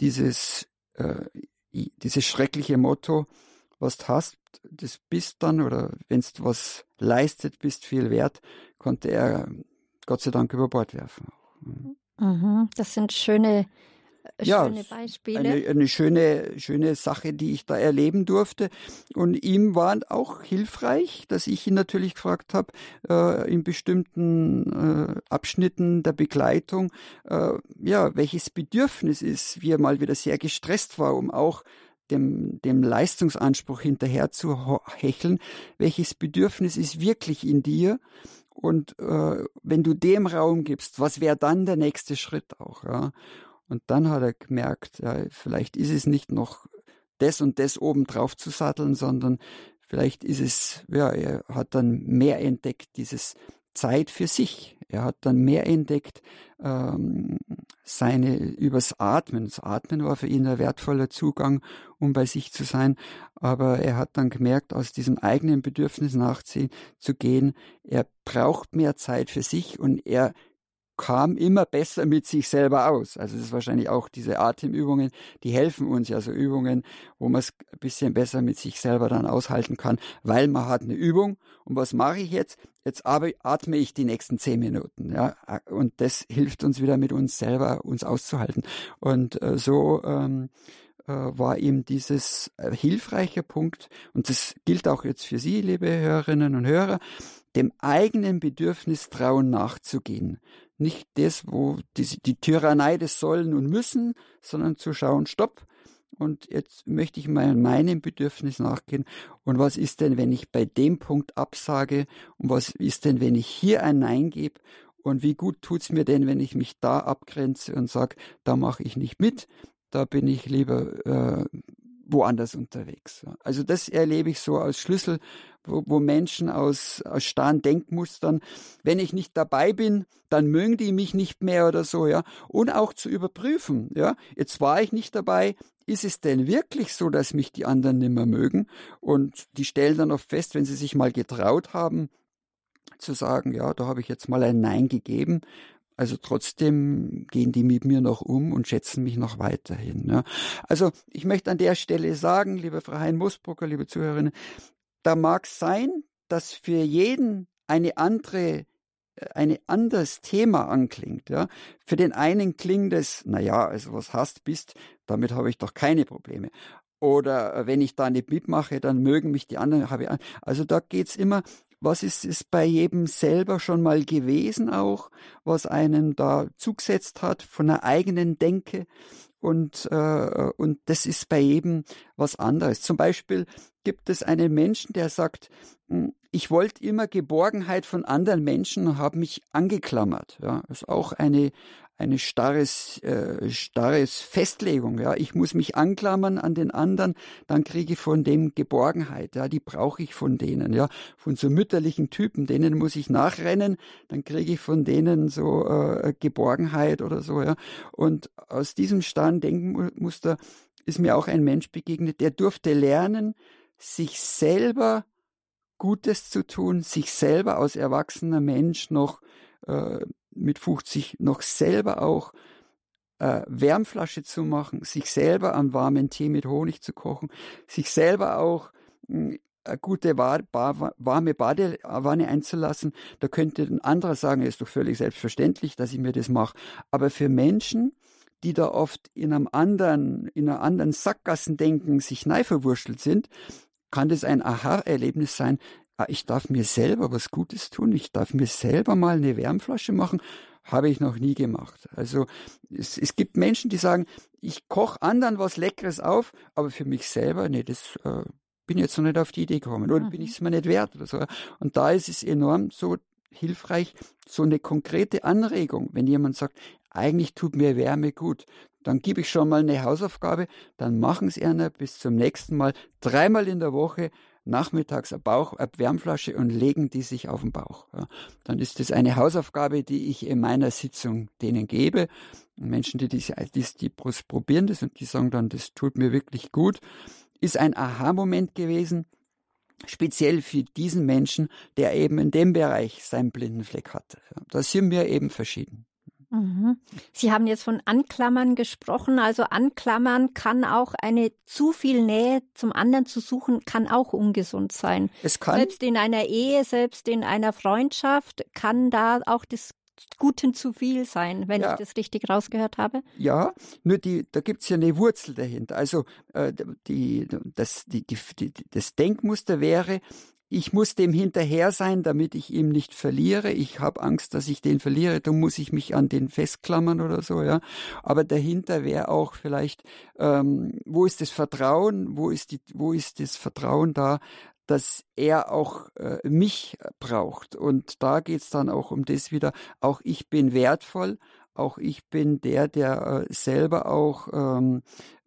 dieses, äh, dieses schreckliche Motto, was du hast, das bist dann, oder wenn du was leistet, bist viel wert, konnte er Gott sei Dank über Bord werfen. Mhm. Das sind schöne schöne ja, Beispiele. Eine, eine schöne, schöne Sache, die ich da erleben durfte. Und ihm war auch hilfreich, dass ich ihn natürlich gefragt habe, äh, in bestimmten äh, Abschnitten der Begleitung, äh, ja, welches Bedürfnis ist, wie er mal wieder sehr gestresst war, um auch dem, dem Leistungsanspruch hinterher zu hecheln, welches Bedürfnis ist wirklich in dir und äh, wenn du dem Raum gibst, was wäre dann der nächste Schritt auch? Ja? Und dann hat er gemerkt, ja, vielleicht ist es nicht noch das und das oben drauf zu satteln, sondern vielleicht ist es, ja, er hat dann mehr entdeckt, dieses Zeit für sich. Er hat dann mehr entdeckt, ähm, seine übers Atmen. Das Atmen war für ihn ein wertvoller Zugang, um bei sich zu sein. Aber er hat dann gemerkt, aus diesem eigenen Bedürfnis nachzugehen, er braucht mehr Zeit für sich und er kam immer besser mit sich selber aus. Also das ist wahrscheinlich auch diese Atemübungen, die helfen uns ja so Übungen, wo man es ein bisschen besser mit sich selber dann aushalten kann, weil man hat eine Übung. Und was mache ich jetzt? Jetzt atme ich die nächsten zehn Minuten, ja. Und das hilft uns wieder mit uns selber, uns auszuhalten. Und äh, so ähm, äh, war ihm dieses äh, hilfreiche Punkt, und das gilt auch jetzt für Sie, liebe Hörerinnen und Hörer, dem eigenen Bedürfnis trauen nachzugehen nicht das, wo die, die Tyrannei des Sollen und Müssen, sondern zu schauen, stopp, und jetzt möchte ich mal meinem Bedürfnis nachgehen. Und was ist denn, wenn ich bei dem Punkt absage? Und was ist denn, wenn ich hier ein Nein gebe? Und wie gut tut es mir denn, wenn ich mich da abgrenze und sage, da mache ich nicht mit, da bin ich lieber äh, woanders unterwegs. Also das erlebe ich so als Schlüssel, wo, wo Menschen aus, aus starren Denkmustern, wenn ich nicht dabei bin, dann mögen die mich nicht mehr oder so, ja. Und auch zu überprüfen, ja. Jetzt war ich nicht dabei, ist es denn wirklich so, dass mich die anderen nimmer mögen? Und die stellen dann oft fest, wenn sie sich mal getraut haben, zu sagen, ja, da habe ich jetzt mal ein Nein gegeben, also trotzdem gehen die mit mir noch um und schätzen mich noch weiterhin. Ja. Also ich möchte an der Stelle sagen, liebe Frau Hein-Musbrucker, liebe Zuhörerinnen, da mag sein, dass für jeden eine andere äh, ein anderes Thema anklingt. Ja. Für den einen klingt es, naja, also was hast bist, damit habe ich doch keine Probleme. Oder äh, wenn ich da nicht mitmache, dann mögen mich die anderen. Also da geht's immer was ist es bei jedem selber schon mal gewesen auch, was einem da zugesetzt hat von einer eigenen Denke? Und, äh, und das ist bei jedem was anderes. Zum Beispiel gibt es einen Menschen, der sagt, hm, ich wollte immer Geborgenheit von anderen Menschen und habe mich angeklammert. Ja, ist auch eine, eine starres, äh, starres Festlegung. Ja, ich muss mich anklammern an den anderen, dann kriege ich von dem Geborgenheit. Ja, die brauche ich von denen. Ja, von so mütterlichen Typen, denen muss ich nachrennen, dann kriege ich von denen so äh, Geborgenheit oder so. Ja, und aus diesem starren Denkmuster ist mir auch ein Mensch begegnet, der durfte lernen, sich selber Gutes zu tun, sich selber als erwachsener Mensch noch äh, mit 50 noch selber auch äh, Wärmflasche zu machen, sich selber einen warmen Tee mit Honig zu kochen, sich selber auch mh, hm, eine gute warme Badewanne einzulassen. Da könnte ein anderer sagen, ist doch völlig selbstverständlich, dass ich mir das mache. Aber für Menschen, die da oft in einem anderen, in einer anderen Sackgassendenken sich neu verwurschtelt sind, kann das ein Aha-Erlebnis sein, ich darf mir selber was Gutes tun, ich darf mir selber mal eine Wärmflasche machen, habe ich noch nie gemacht. Also es, es gibt Menschen, die sagen, ich koche anderen was Leckeres auf, aber für mich selber, nee, das äh, bin jetzt noch nicht auf die Idee gekommen oder mhm. bin ich es mir nicht wert oder so. Und da ist es enorm so hilfreich, so eine konkrete Anregung, wenn jemand sagt, eigentlich tut mir Wärme gut, dann gebe ich schon mal eine Hausaufgabe, dann machen es einer bis zum nächsten Mal, dreimal in der Woche nachmittags eine, Bauch, eine Wärmflasche und legen die sich auf den Bauch. Ja. Dann ist das eine Hausaufgabe, die ich in meiner Sitzung denen gebe. Menschen, die, die, die, die probieren das und die sagen dann, das tut mir wirklich gut. Ist ein Aha-Moment gewesen, speziell für diesen Menschen, der eben in dem Bereich seinen blinden Fleck hatte. Da sind wir eben verschieden. Mhm. Sie haben jetzt von Anklammern gesprochen. Also Anklammern kann auch eine zu viel Nähe zum anderen zu suchen, kann auch ungesund sein. Es kann. Selbst in einer Ehe, selbst in einer Freundschaft kann da auch das Guten zu viel sein, wenn ja. ich das richtig rausgehört habe. Ja, nur die, da gibt's ja eine Wurzel dahinter. Also äh, die, das, die, die, das Denkmuster wäre, ich muss dem hinterher sein, damit ich ihm nicht verliere. Ich habe Angst, dass ich den verliere. Da muss ich mich an den festklammern oder so, ja. Aber dahinter wäre auch vielleicht, ähm, wo ist das Vertrauen? Wo ist die, wo ist das Vertrauen da, dass er auch äh, mich braucht? Und da geht's dann auch um das wieder. Auch ich bin wertvoll auch ich bin der, der äh, selber auch ähm,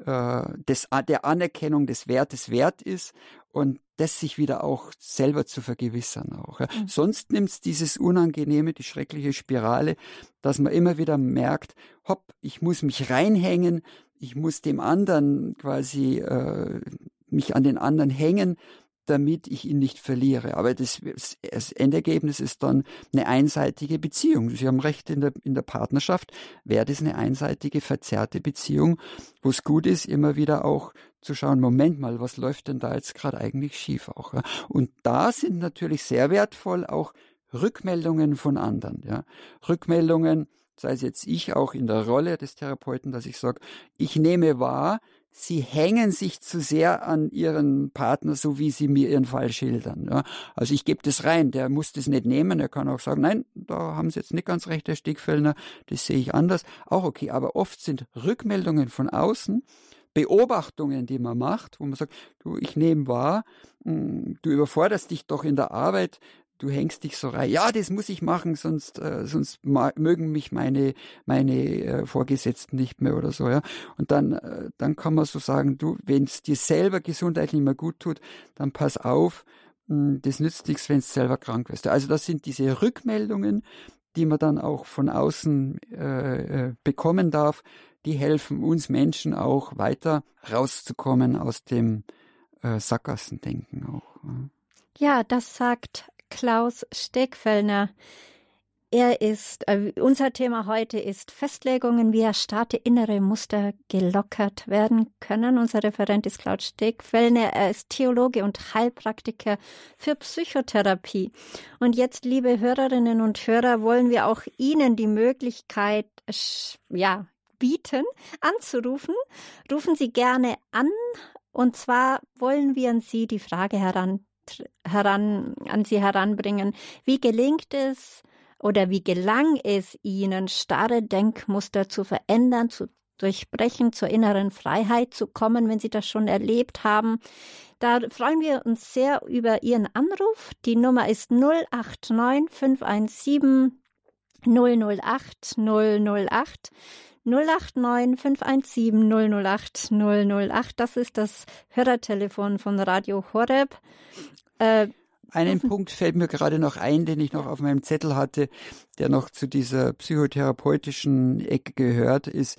äh, des, der Anerkennung des Wertes wert ist und das sich wieder auch selber zu vergewissern auch. Ja. Mhm. Sonst nimmt's dieses Unangenehme, die schreckliche Spirale, dass man immer wieder merkt, hopp, ich muss mich reinhängen, ich muss dem anderen quasi äh, mich an den anderen hängen, damit ich ihn nicht verliere. Aber das, das Endergebnis ist dann eine einseitige Beziehung. Sie haben recht, in der, in der Partnerschaft wäre das eine einseitige, verzerrte Beziehung, wo es gut ist, immer wieder auch zu schauen, Moment mal, was läuft denn da jetzt gerade eigentlich schief auch. Ja? Und da sind natürlich sehr wertvoll auch Rückmeldungen von anderen. Ja? Rückmeldungen, sei es jetzt ich auch in der Rolle des Therapeuten, dass ich sage, ich nehme wahr, sie hängen sich zu sehr an ihren Partner, so wie sie mir ihren Fall schildern. Ja. Also ich gebe das rein, der muss das nicht nehmen, er kann auch sagen, nein, da haben Sie jetzt nicht ganz recht, Herr Stickfellner, das sehe ich anders. Auch okay, aber oft sind Rückmeldungen von außen, Beobachtungen, die man macht, wo man sagt, du, ich nehme wahr, hm, du überforderst dich doch in der Arbeit, du hängst dich so rein. Ja, das muss ich machen, sonst, äh, sonst mögen mich meine, meine äh, Vorgesetzten nicht mehr oder so, ja. Und dann, äh, dann kann man so sagen, du, wenn es dir selber gesundheitlich mehr gut tut, dann pass auf, mh, hm, das nützt nichts, wenn du selber krank wirst. Also das sind diese Rückmeldungen, die man dann auch von außen äh, äh bekommen darf, die helfen uns Menschen auch weiter rauszukommen aus dem äh, Sackgassendenken auch. Ja, das sagt Klaus Stegfellner. Er ist, äh, unser Thema heute ist Festlegungen, wie erstarrte innere Muster gelockert werden können. Unser Referent ist Klaus Stegfellner. Er ist Theologe und Heilpraktiker für Psychotherapie. Und jetzt, liebe Hörerinnen und Hörer, wollen wir auch Ihnen die Möglichkeit, ja, bieten, anzurufen. Rufen Sie gerne an. Und zwar wollen wir an Sie die Frage heran heran, an sie heranbringen. Wie gelingt es oder wie gelang es ihnen, starre Denkmuster zu verändern, zu durchbrechen, zur inneren Freiheit zu kommen, wenn sie das schon erlebt haben? Da freuen wir uns sehr über Ihren Anruf. Die Nummer ist 089 517 008 008. 089 517 008 008. Das ist das Hörertelefon von Radio Horeb. Äh, einen Punkt fällt mir gerade noch ein, den ich noch auf meinem Zettel hatte, der noch zu dieser psychotherapeutischen Ecke gehört, ist,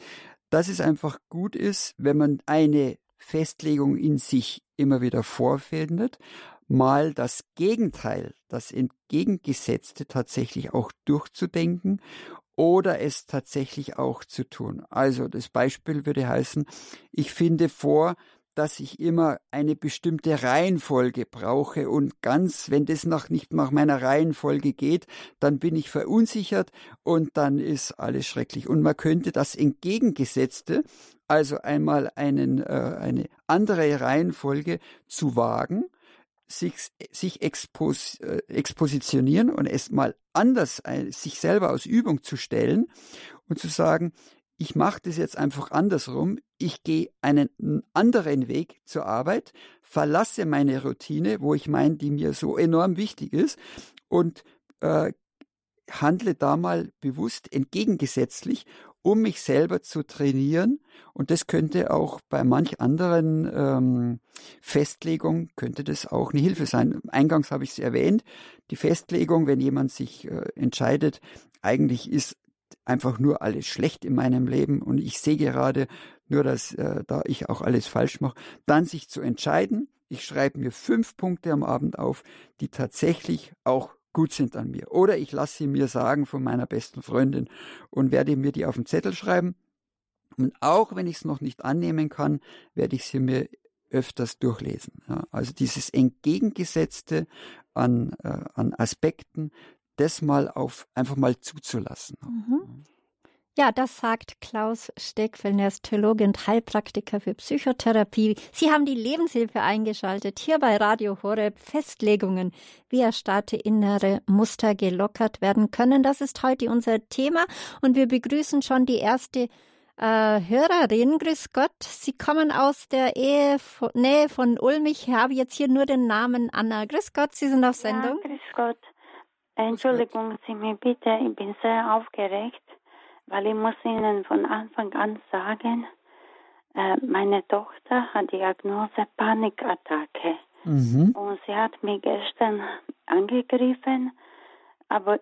dass es einfach gut ist, wenn man eine Festlegung in sich immer wieder vorfindet, mal das Gegenteil, das Entgegengesetzte tatsächlich auch durchzudenken oder es tatsächlich auch zu tun. Also das Beispiel würde heißen, ich finde vor, dass ich immer eine bestimmte Reihenfolge brauche und ganz, wenn das noch nicht nach meiner Reihenfolge geht, dann bin ich verunsichert und dann ist alles schrecklich. Und man könnte das entgegengesetzte, also einmal einen, äh, eine andere Reihenfolge zu wagen, sich, sich expos, äh, expositionieren und es mal anders, äh, sich selber aus Übung zu stellen und zu sagen, ich mache das jetzt einfach andersrum. Ich gehe einen anderen Weg zur Arbeit, verlasse meine Routine, wo ich meine, die mir so enorm wichtig ist, und äh, handle da mal bewusst entgegengesetzlich, um mich selber zu trainieren. Und das könnte auch bei manch anderen ähm, Festlegungen, könnte das auch eine Hilfe sein. Eingangs habe ich es erwähnt, die Festlegung, wenn jemand sich äh, entscheidet, eigentlich ist einfach nur alles schlecht in meinem Leben und ich sehe gerade nur, dass äh, da ich auch alles falsch mache, dann sich zu entscheiden, ich schreibe mir fünf Punkte am Abend auf, die tatsächlich auch gut sind an mir. Oder ich lasse sie mir sagen von meiner besten Freundin und werde mir die auf den Zettel schreiben. Und auch wenn ich es noch nicht annehmen kann, werde ich sie mir öfters durchlesen. Ja, also dieses Entgegengesetzte an, äh, an Aspekten, das mal auf einfach mal zuzulassen. Mhm. Ja, das sagt Klaus Stegfellner, ist Theologe und Heilpraktiker für Psychotherapie. Sie haben die Lebenshilfe eingeschaltet, hier bei Radio Horeb. Festlegungen, wie erstarrte innere Muster gelockert werden können. Das ist heute unser Thema und wir begrüßen schon die erste äh, Hörerin. Grüß Gott, Sie kommen aus der Ehe von, Nähe von Ulm. Ich habe jetzt hier nur den Namen Anna. Grüß Gott, Sie sind auf Sendung. Ja, grüß Gott. Entschuldigung Sie mir bitte, ich bin sehr aufgeregt weil ich muss Ihnen von Anfang an sagen, äh, meine Tochter hat Diagnose Panikattacke. Mhm. Und sie hat mich gestern angegriffen, aber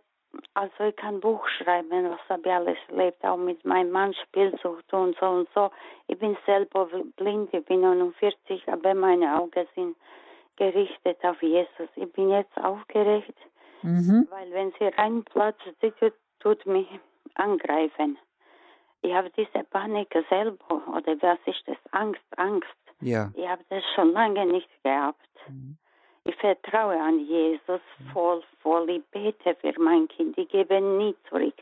also ich kann Buch schreiben, was habe ich alles erlebt, auch mit meinem Mann Spielsucht und so und so. Ich bin selber blind, ich bin 49, aber meine Augen sind gerichtet auf Jesus. Ich bin jetzt aufgeregt, mhm. weil wenn sie reinplatzt, tut, tut mich angreifen. Ich habe diese Panik selber, oder was ist das? Angst, Angst. Ja. Ich habe das schon lange nicht gehabt. Mhm. Ich vertraue an Jesus voll, voll. Ich bete für mein Kind. Ich gebe nie zurück.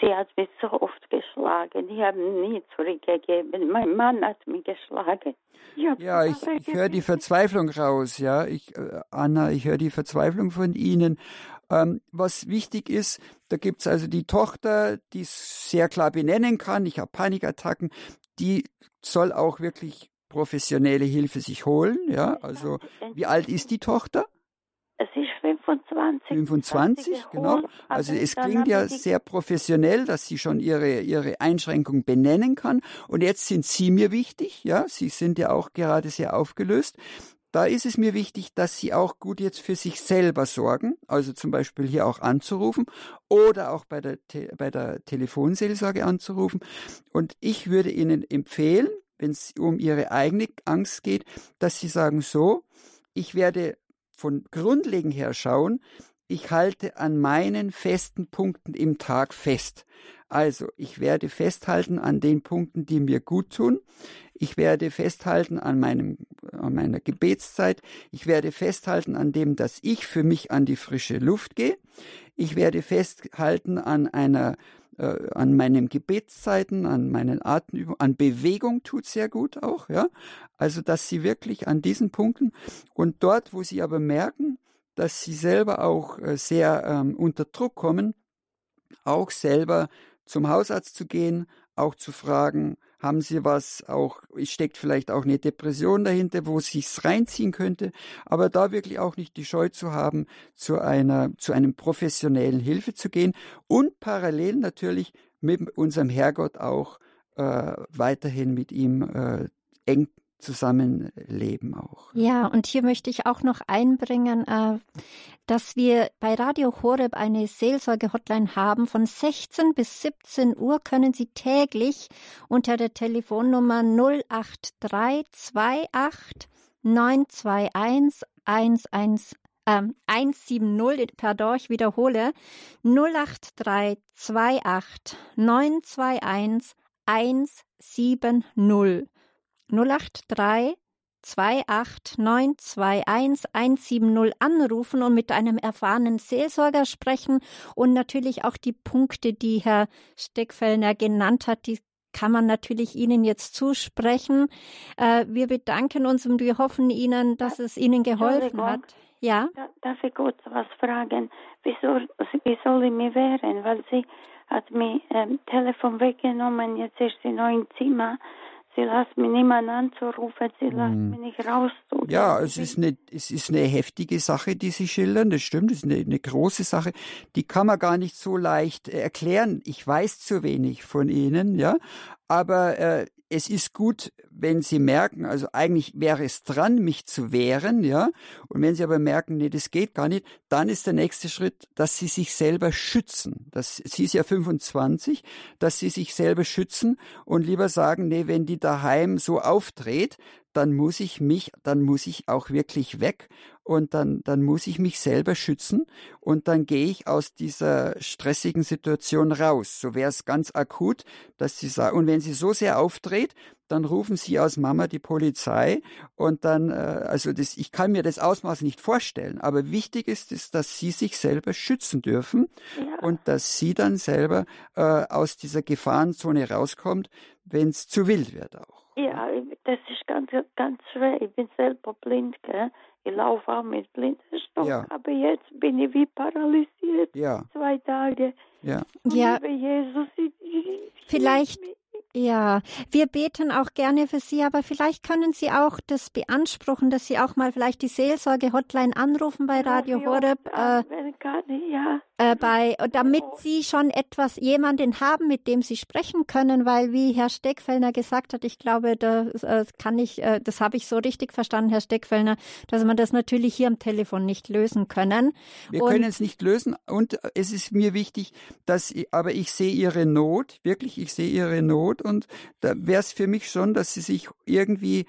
Sie hat mich so oft geschlagen. Ich habe nie zurückgegeben. Mein Mann hat mich geschlagen. Ich ja, ich, ich höre die Verzweiflung raus. Ja, ich, äh, Anna, ich höre die Verzweiflung von Ihnen. Ähm, was wichtig ist, da gibt es also die Tochter, die sehr klar benennen kann, ich habe Panikattacken, die soll auch wirklich professionelle Hilfe sich holen. Ja, also wie alt ist die Tochter? Es ist 25. 25, genau. Also es klingt ja sehr professionell, dass sie schon ihre, ihre Einschränkung benennen kann. Und jetzt sind Sie mir wichtig, ja. Sie sind ja auch gerade sehr aufgelöst da ist es mir wichtig, dass Sie auch gut jetzt für sich selber sorgen, also zum Beispiel hier auch anzurufen oder auch bei der, bei der Telefonseelsorge anzurufen. Und ich würde Ihnen empfehlen, wenn es um Ihre eigene Angst geht, dass Sie sagen, so, ich werde von grundlegend her schauen, ich halte an meinen festen Punkten im Tag fest. Also, ich werde festhalten an den Punkten, die mir gut tun. Ich werde festhalten an meinem, an meiner Gebetszeit. Ich werde festhalten an dem, dass ich für mich an die frische Luft gehe. Ich werde festhalten an einer, äh, an meinen Gebetszeiten, an meinen Atemübungen, an Bewegung tut sehr gut auch, ja. Also, dass sie wirklich an diesen Punkten und dort, wo sie aber merken, dass sie selber auch äh, sehr ähm, unter Druck kommen, auch selber zum Hausarzt zu gehen, auch zu fragen, haben Sie was, auch steckt vielleicht auch eine Depression dahinter, wo es sich reinziehen könnte, aber da wirklich auch nicht die Scheu zu haben, zu einer, zu einem professionellen Hilfe zu gehen und parallel natürlich mit unserem Herrgott auch äh, weiterhin mit ihm äh, eng Zusammenleben auch. Ja, und hier möchte ich auch noch einbringen, äh, dass wir bei Radio Horeb eine Seelsorge-Hotline haben. Von 16 bis 17 Uhr können Sie täglich unter der Telefonnummer 08328 921 11 ähm, 170, pardon, ich wiederhole, 08328 921 170. 083 28921 170 anrufen und mit einem erfahrenen Seelsorger sprechen und natürlich auch die Punkte, die Herr Steckfellner genannt hat, die kann man natürlich Ihnen jetzt zusprechen. Äh, wir bedanken uns und wir hoffen Ihnen, dass es Ihnen geholfen hat. Ja. Darf ich kurz was fragen? Wieso, wie soll ich mir wehren? Weil sie hat mir ähm, Telefon weggenommen, jetzt ist sie noch im Zimmer. Sie lässt mich niemand anzurufen, sie lässt hm. mich nicht raus. Ja, es ist, eine, es ist eine heftige Sache, die Sie schildern, das stimmt, es ist eine, eine große Sache, die kann man gar nicht so leicht erklären. Ich weiß zu wenig von Ihnen, ja, aber äh, es ist gut, wenn Sie merken, also eigentlich wäre es dran, mich zu wehren, ja, und wenn Sie aber merken, nee, das geht gar nicht, dann ist der nächste Schritt, dass Sie sich selber schützen. Das, sie ist ja 25, dass Sie sich selber schützen und lieber sagen, nee, wenn die daheim so auftritt, dann muss ich mich, dann muss ich auch wirklich weg und dann, dann muss ich mich selber schützen und dann gehe ich aus dieser stressigen Situation raus. So wäre es ganz akut, dass sie sagen, und wenn sie so sehr aufdreht, dann rufen Sie aus Mama die Polizei und dann, äh, also das, ich kann mir das Ausmaß nicht vorstellen, aber wichtig ist es, dass Sie sich selber schützen dürfen ja. und dass Sie dann selber äh, aus dieser Gefahrenzone rauskommt, wenn es zu wild wird auch. Ja, das ist ganz, ganz schwer. Ich bin selber blind, gell? Ich laufe auch mit Blindenstock, ja. aber jetzt bin ich wie paralysiert. Ja. Zwei Tage. Ja. ja. Jesus, ich, ich, Vielleicht. Ja, wir beten auch gerne für Sie, aber vielleicht können Sie auch das beanspruchen, dass Sie auch mal vielleicht die Seelsorge-Hotline anrufen bei Radio Horeb. Äh, ja äh, bei, damit sie schon etwas, jemanden haben, mit dem sie sprechen können, weil wie Herr Steckfellner gesagt hat, ich glaube, das äh, kann ich, äh, das habe ich so richtig verstanden, Herr Steckfellner, dass man das natürlich hier am Telefon nicht lösen können. Wir können es nicht lösen und es ist mir wichtig, dass, aber ich sehe Ihre Not, wirklich, ich sehe Ihre Not und da wäre es für mich schon, dass Sie sich irgendwie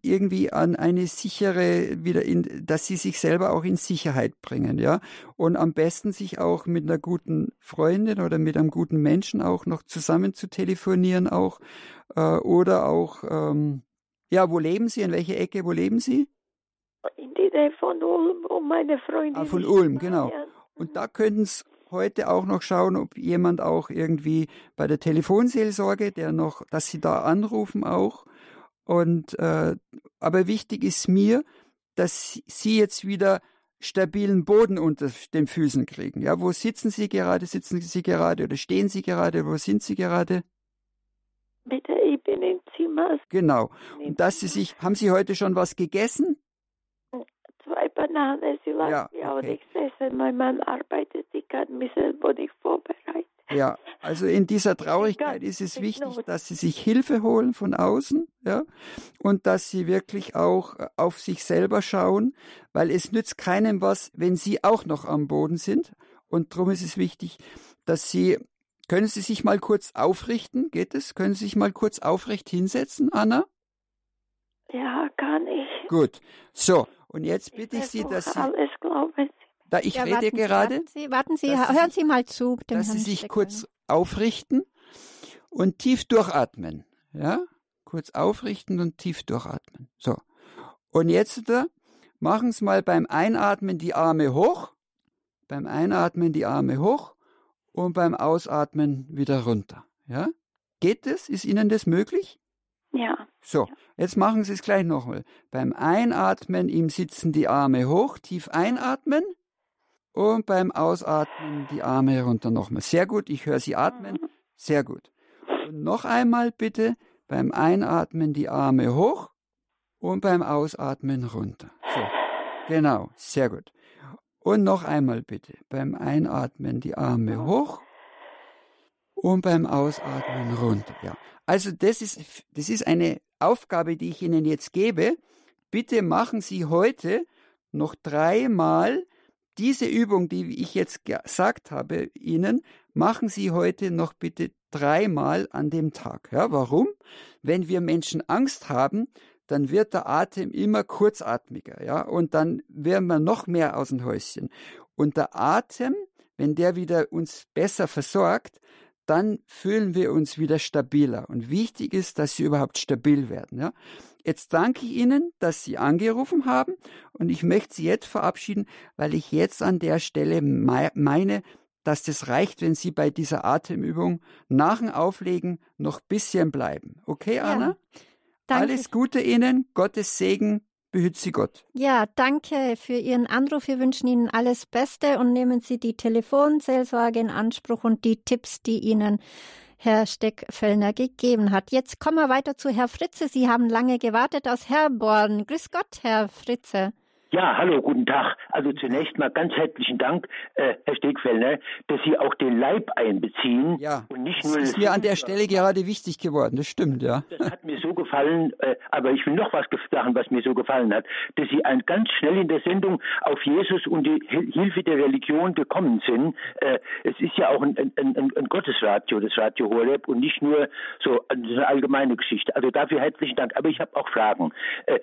irgendwie an eine sichere wieder in, dass sie sich selber auch in Sicherheit bringen, ja. Und am besten sich auch mit einer guten Freundin oder mit einem guten Menschen auch noch zusammen zu telefonieren auch äh, oder auch ähm, ja, wo leben Sie? In welcher Ecke? Wo leben Sie? In der Nähe von Ulm und meine Freundin. Ah, von Ulm, genau. Und da könnten es heute auch noch schauen, ob jemand auch irgendwie bei der Telefonseelsorge, der noch, dass Sie da anrufen auch und äh, aber wichtig ist mir, dass Sie jetzt wieder stabilen Boden unter den Füßen kriegen. Ja, wo sitzen Sie gerade? Sitzen Sie gerade oder stehen Sie gerade? Wo sind Sie gerade? Bitte, ich bin im Zimmer. Genau. Und dass Sie sich, haben Sie heute schon was gegessen? Zwei Bananen, Sie lassen ja, okay. auch nichts essen. Mein Mann arbeitet, ich kann mich selber nicht vorbereiten. Ja, also in dieser Traurigkeit ist es wichtig, dass sie sich Hilfe holen von außen, ja, und dass sie wirklich auch äh, auf sich selber schauen, weil es nützt keinem was, wenn sie auch noch am Boden sind. Und darum ist es wichtig, dass sie, können Sie sich mal kurz aufrichten? Geht es? Können Sie sich mal kurz aufrecht hinsetzen, Anna? Ja, kann ich. Gut. So, und jetzt bitte ich, ich Sie, dass Sie. Alles glauben da ich ja, rede gerade. Warten Sie, warten Sie hören Sie mal zu. Dass Sie sich kurz aufrichten und tief durchatmen. Ja? Kurz aufrichten und tief durchatmen. So. Und jetzt da, machen Sie mal beim Einatmen die Arme hoch. Beim Einatmen die Arme hoch und beim Ausatmen wieder runter. Ja? Geht das? Ist Ihnen das möglich? Ja. So, jetzt machen Sie es gleich nochmal. Beim Einatmen im Sitzen die Arme hoch, tief einatmen. Und beim Ausatmen die Arme herunter nochmal. Sehr gut, ich höre Sie atmen. Sehr gut. Und noch einmal bitte beim Einatmen die Arme hoch und beim Ausatmen runter. So, genau, sehr gut. Und noch einmal bitte beim Einatmen die Arme hoch und beim Ausatmen runter. Ja. Also das ist, das ist eine Aufgabe, die ich Ihnen jetzt gebe. Bitte machen Sie heute noch dreimal diese Übung, die ich jetzt gesagt habe Ihnen, machen Sie heute noch bitte dreimal an dem Tag. Ja, warum? Wenn wir Menschen Angst haben, dann wird der Atem immer kurzatmiger, ja, und dann werden wir noch mehr aus dem Häuschen. Und der Atem, wenn der wieder uns besser versorgt, dann fühlen wir uns wieder stabiler. Und wichtig ist, dass sie überhaupt stabil werden, ja. Jetzt danke ich Ihnen, dass Sie angerufen haben und ich möchte Sie jetzt verabschieden, weil ich jetzt an der Stelle meine, dass das reicht, wenn Sie bei dieser Atemübung nach dem Auflegen noch ein bisschen bleiben. Okay, Anna? Ja, Alles Gute Ihnen, Gottes Segen, behüt Sie Gott. Ja, danke für Ihren Anruf. Wir wünschen Ihnen alles Beste und nehmen Sie die Telefonseelsorge in Anspruch und die Tipps, die Ihnen Herr Steckfellner gegeben hat. Jetzt kommen wir weiter zu Herr Fritze. Sie haben lange gewartet aus Herborn. Grüß Gott, Herr Fritze. Ja, hallo, guten Tag. Also zunächst mal ganz herzlichen Dank, äh, Herr Stegfellner, dass Sie auch den Leib einbeziehen. Ja, und nicht nur das ist mir an der Stelle gerade wichtig geworden, das stimmt, ja. Das hat mir so gefallen, äh, aber ich will noch was sagen, was mir so gefallen hat, dass Sie ein, ganz schnell in der Sendung auf Jesus und die Hilfe der Religion gekommen sind. Äh, es ist ja auch ein, ein, ein, ein Gottesradio, das Radio Horeb, und nicht nur so eine allgemeine Geschichte. Also dafür herzlichen Dank. Aber ich habe auch Fragen. Äh,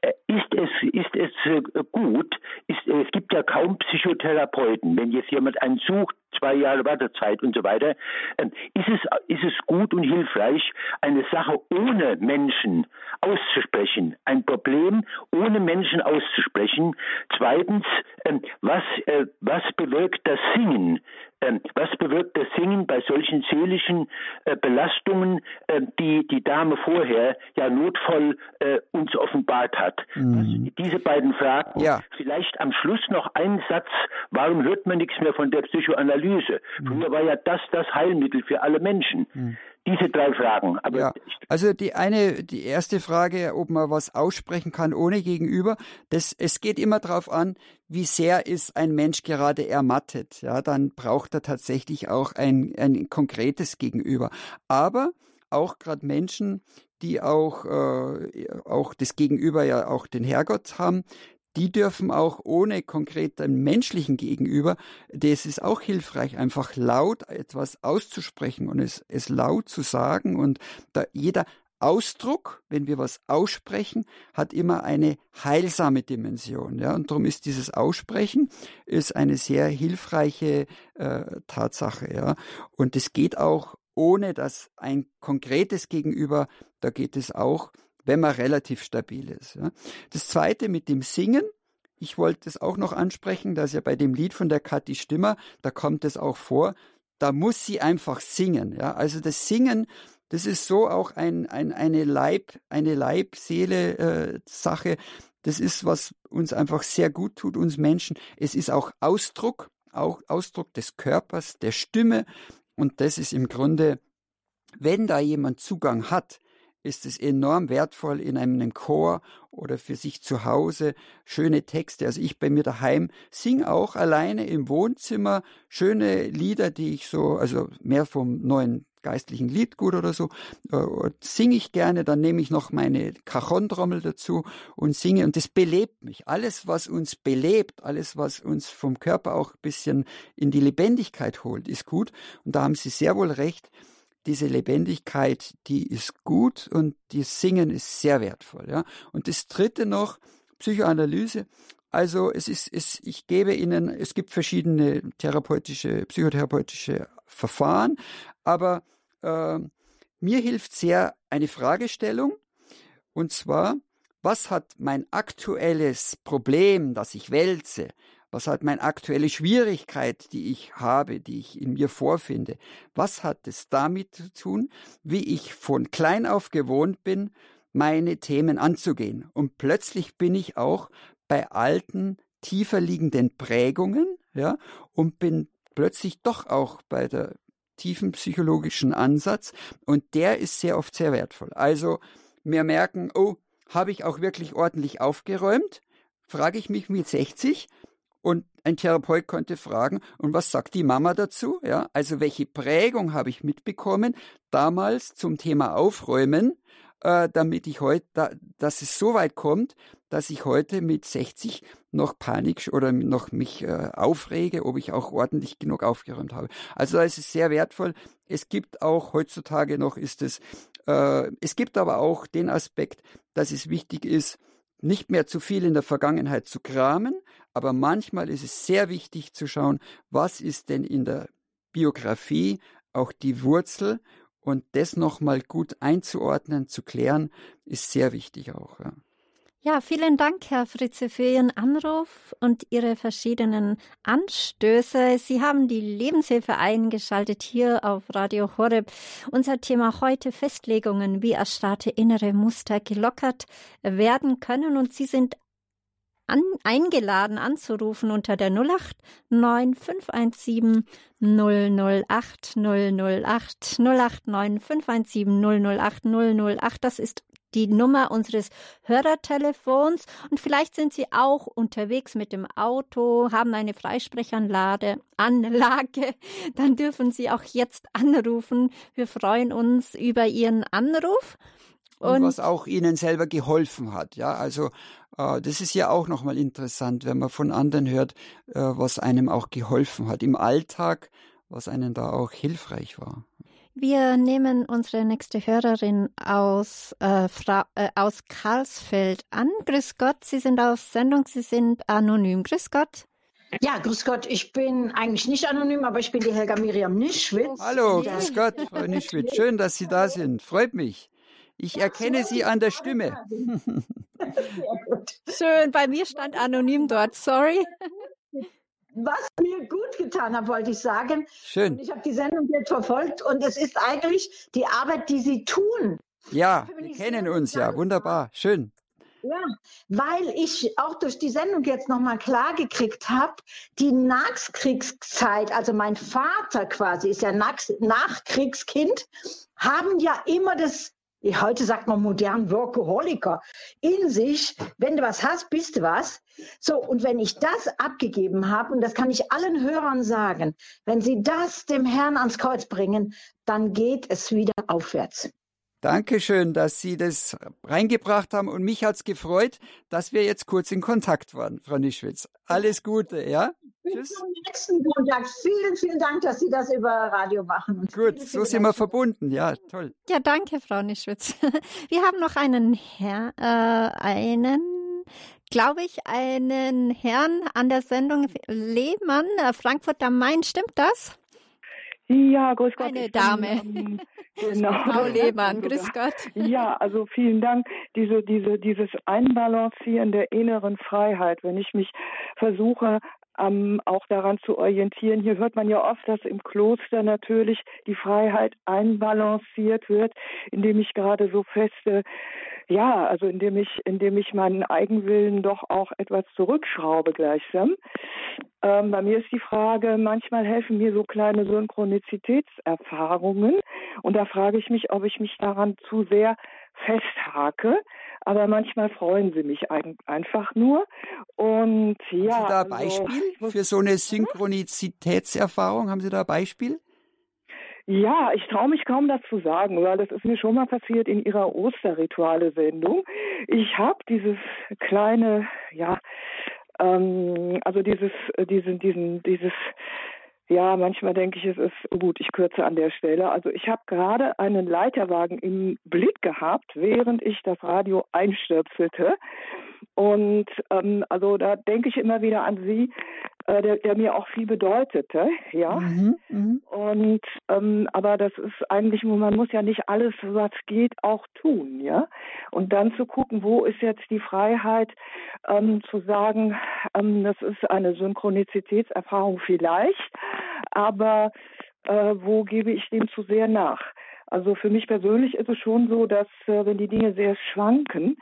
äh ist es, ist es äh, gut, ist, äh, es gibt ja kaum Psychotherapeuten. Wenn jetzt jemand einen sucht, zwei Jahre Wartezeit und so weiter, äh, ist, es, ist es gut und hilfreich, eine Sache ohne Menschen auszusprechen, ein Problem ohne Menschen auszusprechen. Zweitens, äh, was, äh, was bewirkt das Singen? Ähm, was bewirkt das Singen bei solchen seelischen äh, Belastungen, äh, die die Dame vorher ja notvoll äh, uns offenbart hat? Mhm. Also diese beiden Fragen. Ja. Vielleicht am Schluss noch ein Satz. Warum hört man nichts mehr von der Psychoanalyse? Mhm. Früher war ja das das Heilmittel für alle Menschen. Mhm diese drei Fragen. Aber ja, also die eine, die erste Frage, ob man was aussprechen kann ohne Gegenüber, das, es geht immer darauf an, wie sehr ist ein Mensch gerade ermattet. Ja, dann braucht er tatsächlich auch ein, ein konkretes Gegenüber. Aber auch gerade Menschen, die auch, äh, auch das Gegenüber ja auch den Herrgott haben, die dürfen auch ohne konkreten menschlichen Gegenüber, das ist auch hilfreich, einfach laut etwas auszusprechen und es, es laut zu sagen und da jeder Ausdruck, wenn wir was aussprechen, hat immer eine heilsame Dimension. Ja? Und darum ist dieses Aussprechen ist eine sehr hilfreiche äh, Tatsache. Ja? Und es geht auch ohne dass ein konkretes Gegenüber, da geht es auch wenn man relativ stabil ist. Ja. Das zweite mit dem Singen. Ich wollte es auch noch ansprechen, dass ja bei dem Lied von der Kathi Stimmer, da kommt es auch vor, da muss sie einfach singen. Ja. Also das Singen, das ist so auch ein, ein, eine Leib, eine Leib-Seele-Sache. Äh, das ist, was uns einfach sehr gut tut, uns Menschen. Es ist auch Ausdruck, auch Ausdruck des Körpers, der Stimme. Und das ist im Grunde, wenn da jemand Zugang hat, ist es enorm wertvoll in einem Chor oder für sich zu Hause schöne Texte. Also ich bei mir daheim singe auch alleine im Wohnzimmer schöne Lieder, die ich so, also mehr vom neuen geistlichen Liedgut oder so, äh, singe ich gerne, dann nehme ich noch meine Cajon-Trommel dazu und singe und das belebt mich. Alles, was uns belebt, alles, was uns vom Körper auch ein bisschen in die Lebendigkeit holt, ist gut. Und da haben Sie sehr wohl recht diese Lebendigkeit, die ist gut und das Singen ist sehr wertvoll. Ja? Und das dritte noch, Psychoanalyse. Also es ist, es, ich gebe Ihnen, es gibt verschiedene therapeutische, psychotherapeutische Verfahren, aber äh, mir hilft sehr eine Fragestellung, und zwar, was hat mein aktuelles Problem, das ich wälze, was hat meine aktuelle Schwierigkeit, die ich habe, die ich in mir vorfinde? Was hat es damit zu tun, wie ich von klein auf gewohnt bin, meine Themen anzugehen? Und plötzlich bin ich auch bei alten, tiefer liegenden Prägungen, ja, und bin plötzlich doch auch bei der tiefen psychologischen Ansatz und der ist sehr oft sehr wertvoll. Also wir merken, oh, habe ich auch wirklich ordentlich aufgeräumt? Frage ich mich mit 60, und ein Therapeut konnte fragen, und was sagt die Mama dazu? Ja, also welche Prägung habe ich mitbekommen damals zum Thema Aufräumen, äh, damit ich heute, da, dass es so weit kommt, dass ich heute mit 60 noch Panik oder noch mich äh, aufrege, ob ich auch ordentlich genug aufgeräumt habe. Also da ist es sehr wertvoll. Es gibt auch heutzutage noch ist es, äh, es gibt aber auch den Aspekt, dass es wichtig ist, nicht mehr zu viel in der Vergangenheit zu kramen, aber manchmal ist es sehr wichtig zu schauen, was ist denn in der Biografie auch die Wurzel und das nochmal gut einzuordnen, zu klären, ist sehr wichtig auch. Ja. Ja, vielen Dank, Herr Fritze, für Ihren Anruf und Ihre verschiedenen Anstöße. Sie haben die Lebenshilfe eingeschaltet hier auf Radio Horeb. Unser Thema heute Festlegungen, wie erstarrte innere Muster gelockert werden können. Und Sie sind an, eingeladen anzurufen unter der 08 9517 008 008 089 517 008 008. Das ist die Nummer unseres Hörertelefons und vielleicht sind Sie auch unterwegs mit dem Auto, haben eine Freisprechanlage, Anlage, dann dürfen Sie auch jetzt anrufen. Wir freuen uns über Ihren Anruf. Und, und was auch Ihnen selber geholfen hat, ja, also äh, das ist ja auch nochmal interessant, wenn man von anderen hört, äh, was einem auch geholfen hat im Alltag, was einem da auch hilfreich war. Wir nehmen unsere nächste Hörerin aus, äh, Frau, äh, aus Karlsfeld an. Grüß Gott, Sie sind auf Sendung, Sie sind anonym. Grüß Gott. Ja, grüß Gott. Ich bin eigentlich nicht anonym, aber ich bin die Helga Miriam Nischwitz. Hallo, grüß Gott, Frau Nischwitz. Schön, dass Sie da sind. Freut mich. Ich erkenne Sie an der Stimme. Schön, bei mir stand anonym dort, sorry was mir gut getan hat, wollte ich sagen. Schön. Und ich habe die Sendung jetzt verfolgt und es ist eigentlich die Arbeit, die Sie tun. Ja, wir kennen uns ja. Wunderbar. Schön. Ja, weil ich auch durch die Sendung jetzt nochmal klar gekriegt habe, die Nachkriegszeit, also mein Vater quasi ist ja Nachkriegskind, haben ja immer das heute sagt man modern Workaholiker, in sich, wenn du was hast, bist du was. So, und wenn ich das abgegeben habe, und das kann ich allen Hörern sagen, wenn sie das dem Herrn ans Kreuz bringen, dann geht es wieder aufwärts. Dankeschön, dass Sie das reingebracht haben und mich hat es gefreut, dass wir jetzt kurz in Kontakt waren, Frau Nischwitz. Alles Gute, ja? Bis zum nächsten Montag. Vielen, vielen Dank, dass Sie das über Radio machen. Und Gut, so sind wir verbunden. Ja, toll. Ja, danke, Frau Nischwitz. Wir haben noch einen Herr, äh, einen glaube ich, einen Herrn an der Sendung Lehmann, äh, Frankfurt am Main. Stimmt das? Ja, grüß Gott. Eine Dame. Bin, ähm, genau. Frau Lehmann, grüß Gott. Ja, also vielen Dank. Diese, diese, dieses Einbalancieren der inneren Freiheit, wenn ich mich versuche, ähm, auch daran zu orientieren. Hier hört man ja oft, dass im Kloster natürlich die Freiheit einbalanciert wird, indem ich gerade so feste, ja, also indem ich, indem ich meinen Eigenwillen doch auch etwas zurückschraube gleichsam. Ähm, bei mir ist die Frage, manchmal helfen mir so kleine Synchronizitätserfahrungen und da frage ich mich, ob ich mich daran zu sehr festhake, aber manchmal freuen sie mich einfach nur. Und ja. Haben Sie da ein also, Beispiel also, für so eine Synchronizitätserfahrung? Haben Sie da ein Beispiel? Ja, ich traue mich kaum dazu sagen, weil das ist mir schon mal passiert in Ihrer Osterrituale-Sendung. Ich habe dieses kleine, ja, ähm, also dieses, diesen, diesen, dieses ja, manchmal denke ich, es ist gut, ich kürze an der Stelle. Also ich habe gerade einen Leiterwagen im Blick gehabt, während ich das Radio einstöpselte. Und ähm, also da denke ich immer wieder an Sie, äh, der, der, mir auch viel bedeutete, ja. Mhm, mh. Und ähm, aber das ist eigentlich, man muss ja nicht alles, was geht, auch tun, ja. Und dann zu gucken, wo ist jetzt die Freiheit, ähm, zu sagen, ähm, das ist eine Synchronizitätserfahrung vielleicht, aber äh, wo gebe ich dem zu sehr nach? Also für mich persönlich ist es schon so, dass äh, wenn die Dinge sehr schwanken,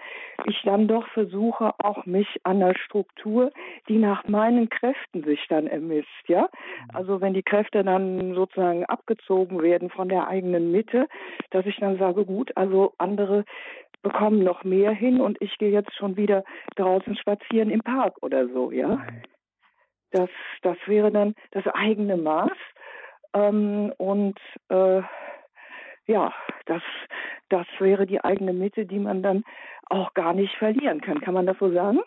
ich dann doch versuche, auch mich an der Struktur, die nach meinen Kräften sich dann ermisst, ja. Also wenn die Kräfte dann sozusagen abgezogen werden von der eigenen Mitte, dass ich dann sage, gut, also andere bekommen noch mehr hin und ich gehe jetzt schon wieder draußen spazieren im Park oder so, ja. Das, das wäre dann das eigene Maß. Ähm, und äh, ja, das, das wäre die eigene Mitte, die man dann auch gar nicht verlieren kann. Kann man das so sagen?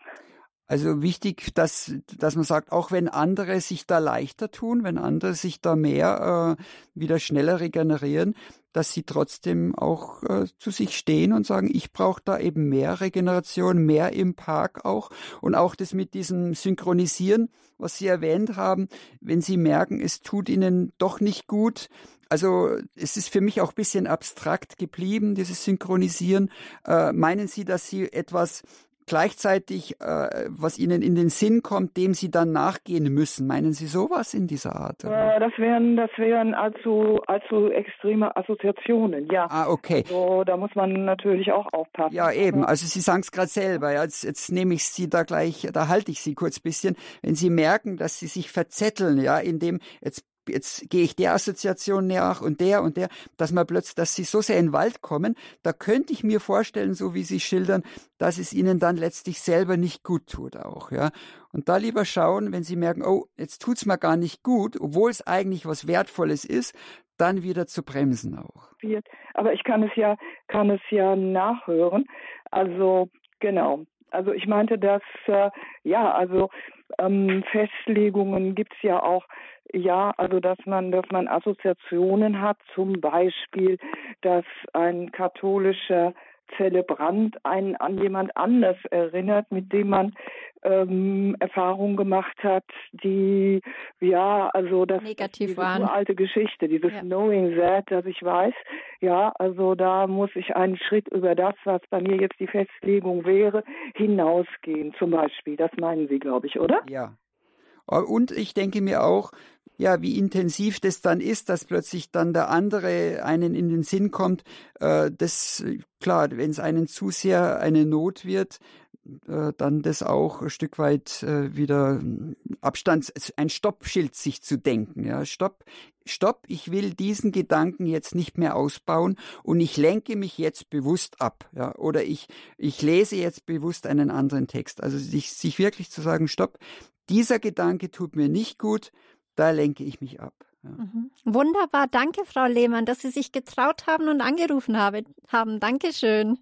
Also wichtig, dass, dass man sagt, auch wenn andere sich da leichter tun, wenn andere sich da mehr äh, wieder schneller regenerieren, dass sie trotzdem auch äh, zu sich stehen und sagen, ich brauche da eben mehr Regeneration, mehr im Park auch und auch das mit diesem Synchronisieren, was Sie erwähnt haben, wenn Sie merken, es tut Ihnen doch nicht gut, also es ist für mich auch ein bisschen abstrakt geblieben, dieses Synchronisieren. Äh, meinen Sie, dass Sie etwas gleichzeitig, äh, was Ihnen in den Sinn kommt, dem Sie dann nachgehen müssen? Meinen Sie sowas in dieser Art? Äh, das wären, das wären allzu, allzu extreme Assoziationen, ja. Ah, okay. Also, da muss man natürlich auch aufpassen. Ja, eben. Also Sie sagen es gerade selber. Ja. Jetzt, jetzt nehme ich Sie da gleich, da halte ich Sie kurz bisschen. Wenn Sie merken, dass Sie sich verzetteln, ja, indem jetzt jetzt gehe ich der Assoziation nach und der und der, dass man plötzlich, dass sie so sehr in den Wald kommen, da könnte ich mir vorstellen, so wie sie schildern, dass es ihnen dann letztlich selber nicht gut tut auch, ja. Und da lieber schauen, wenn sie merken, oh, jetzt tut's mir gar nicht gut, obwohl es eigentlich was Wertvolles ist, dann wieder zu bremsen auch. Aber ich kann es ja, kann es ja nachhören. Also, genau. Also ich meinte, dass, äh, ja, also ähm, Festlegungen gibt's ja auch Ja, also dass man, dass man Assoziationen hat, zum Beispiel, dass ein katholischer Zelebrant einen an jemand anders erinnert, mit dem man ähm, Erfahrungen gemacht hat, die ja, also das negativ diese waren. alte Geschichte, dieses Ja. Knowing that, dass ich weiß, ja, also da muss ich einen Schritt über das, was bei mir jetzt die Festlegung wäre, hinausgehen, zum Beispiel. Das meinen Sie, glaube ich, oder? Ja. Äh, Und ich denke mir auch, ja, wie intensiv das dann ist, dass plötzlich dann der andere einen in den Sinn kommt. Äh, das, äh, klar, wenn es einen zu sehr eine Not wird, äh, dann das auch ein Stück weit äh, wieder mm, Abstand, ein Stoppschild sich zu denken. Ja, Stopp, Stopp, ich will diesen Gedanken jetzt nicht mehr ausbauen und ich lenke mich jetzt bewusst ab. Ja, oder ich, ich lese jetzt bewusst einen anderen Text. Also sich, sich wirklich zu sagen, Stopp, dieser Gedanke tut mir nicht gut, da lenke ich mich ab. Ja. Mhm. Wunderbar, danke, Frau Lehmann, dass Sie sich getraut haben und angerufen habe, haben. Dankeschön.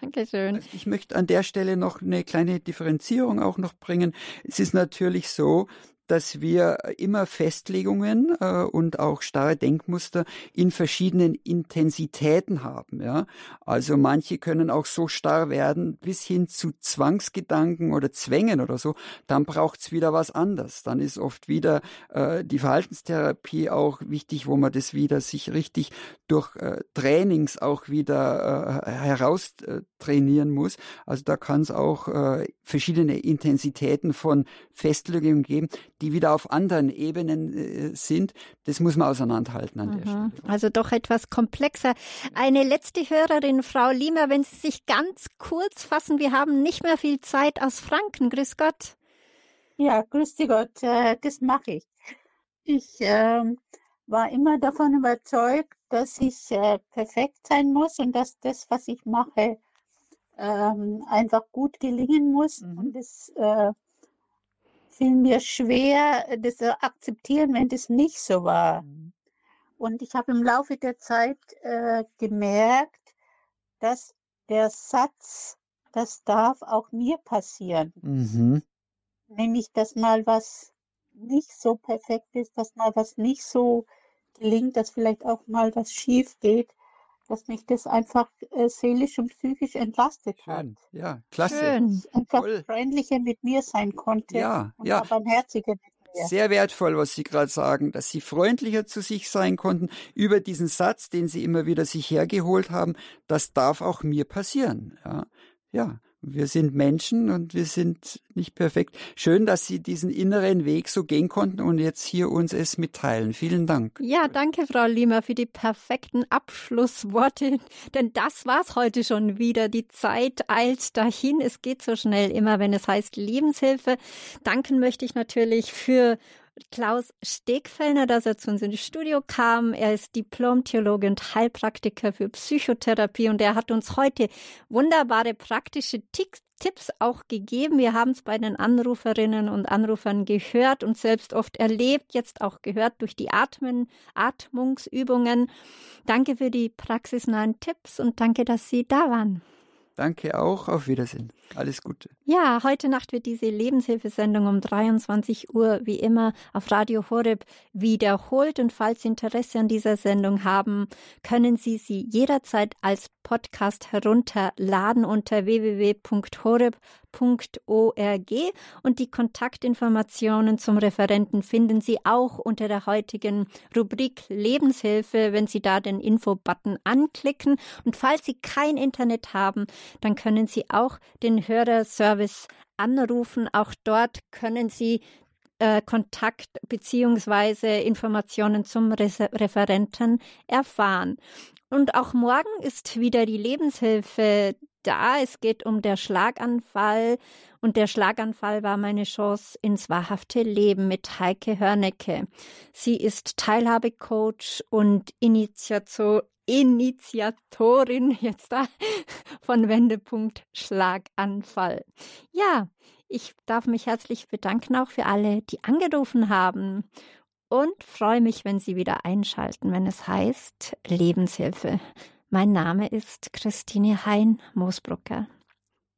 Dankeschön. Also ich möchte an der Stelle noch eine kleine Differenzierung auch noch bringen. Es ist natürlich so, dass wir immer Festlegungen äh, und auch starre Denkmuster in verschiedenen Intensitäten haben. Ja? Also manche können auch so starr werden bis hin zu Zwangsgedanken oder Zwängen oder so. Dann braucht's wieder was anderes. Dann ist oft wieder äh, die Verhaltenstherapie auch wichtig, wo man das wieder sich richtig durch äh, Trainings auch wieder äh, heraus äh, trainieren muss. Also da kann es auch äh, verschiedene Intensitäten von Festlegungen geben, die wieder auf anderen Ebenen äh, sind. Das muss man auseinanderhalten an der Mhm. Stelle. Also doch etwas komplexer. Eine letzte Hörerin, Frau Liemer, wenn Sie sich ganz kurz fassen, wir haben nicht mehr viel Zeit aus Franken. Grüß Gott. Ja, grüß dich Gott, äh, das mache ich. Ich ähm, war immer davon überzeugt, dass ich äh, perfekt sein muss und dass das, was ich mache, ähm, einfach gut gelingen muss. Mhm. Und es äh, fiel mir schwer, das zu akzeptieren, wenn das nicht so war. Und ich habe im Laufe der Zeit äh, gemerkt, dass der Satz, das darf auch mir passieren, Mhm. nämlich dass mal was nicht so perfekt ist, dass mal was nicht so gelingt, dass vielleicht auch mal was schief geht, dass mich das einfach äh, seelisch und psychisch entlastet hat. Schön. Ja, klasse. Schön. Einfach Toll. freundlicher mit mir sein konnte Ja, und ja. barmherziger mit mir. Sehr wertvoll, was Sie gerade sagen, dass Sie freundlicher zu sich sein konnten über diesen Satz, den Sie immer wieder sich hergeholt haben. Das darf auch mir passieren. Ja, ja. Wir sind Menschen und wir sind nicht perfekt. Schön, dass Sie diesen inneren Weg so gehen konnten und jetzt hier uns es mitteilen. Vielen Dank. Ja, danke, Frau Liemer, für die perfekten Abschlussworte. Denn das war's heute schon wieder. Die Zeit eilt dahin. Es geht so schnell immer, wenn es heißt Lebenshilfe. Danken möchte ich natürlich für Klaus Stegfellner, dass er zu uns ins Studio kam. Er ist Diplom-Theologe und Heilpraktiker für Psychotherapie und er hat uns heute wunderbare praktische Ticks Tipps auch gegeben. Wir haben es bei den Anruferinnen und Anrufern gehört und selbst oft erlebt, jetzt auch gehört durch die Atmen, Atmungsübungen. Danke für die praxisnahen Tipps und danke, dass Sie da waren. Danke auch. Auf Wiedersehen. Alles Gute. Ja, heute Nacht wird diese Lebenshilfesendung um 23 Uhr wie immer auf Radio Horeb wiederholt. Und falls Sie Interesse an dieser Sendung haben, können Sie sie jederzeit als Podcast herunterladen unter www.horeb.org. Und die Kontaktinformationen zum Referenten finden Sie auch unter der heutigen Rubrik Lebenshilfe, wenn Sie da den Info-Button anklicken. Und falls Sie kein Internet haben, dann können Sie auch den Hörerservice anrufen. Auch dort können Sie äh, Kontakt beziehungsweise Informationen zum Re Referenten erfahren. Und auch morgen ist wieder die Lebenshilfe da. Es geht um der Schlaganfall. Und der Schlaganfall war meine Chance ins wahrhafte Leben mit Heike Hörnecke. Sie ist Teilhabecoach und Initiator Initiatorin jetzt da von Wendepunkt Schlaganfall. Ja, ich darf mich herzlich bedanken auch für alle, die angerufen haben und freue mich, wenn Sie wieder einschalten, wenn es heißt Lebenshilfe. Mein Name ist Christine Hein Moosbrucker.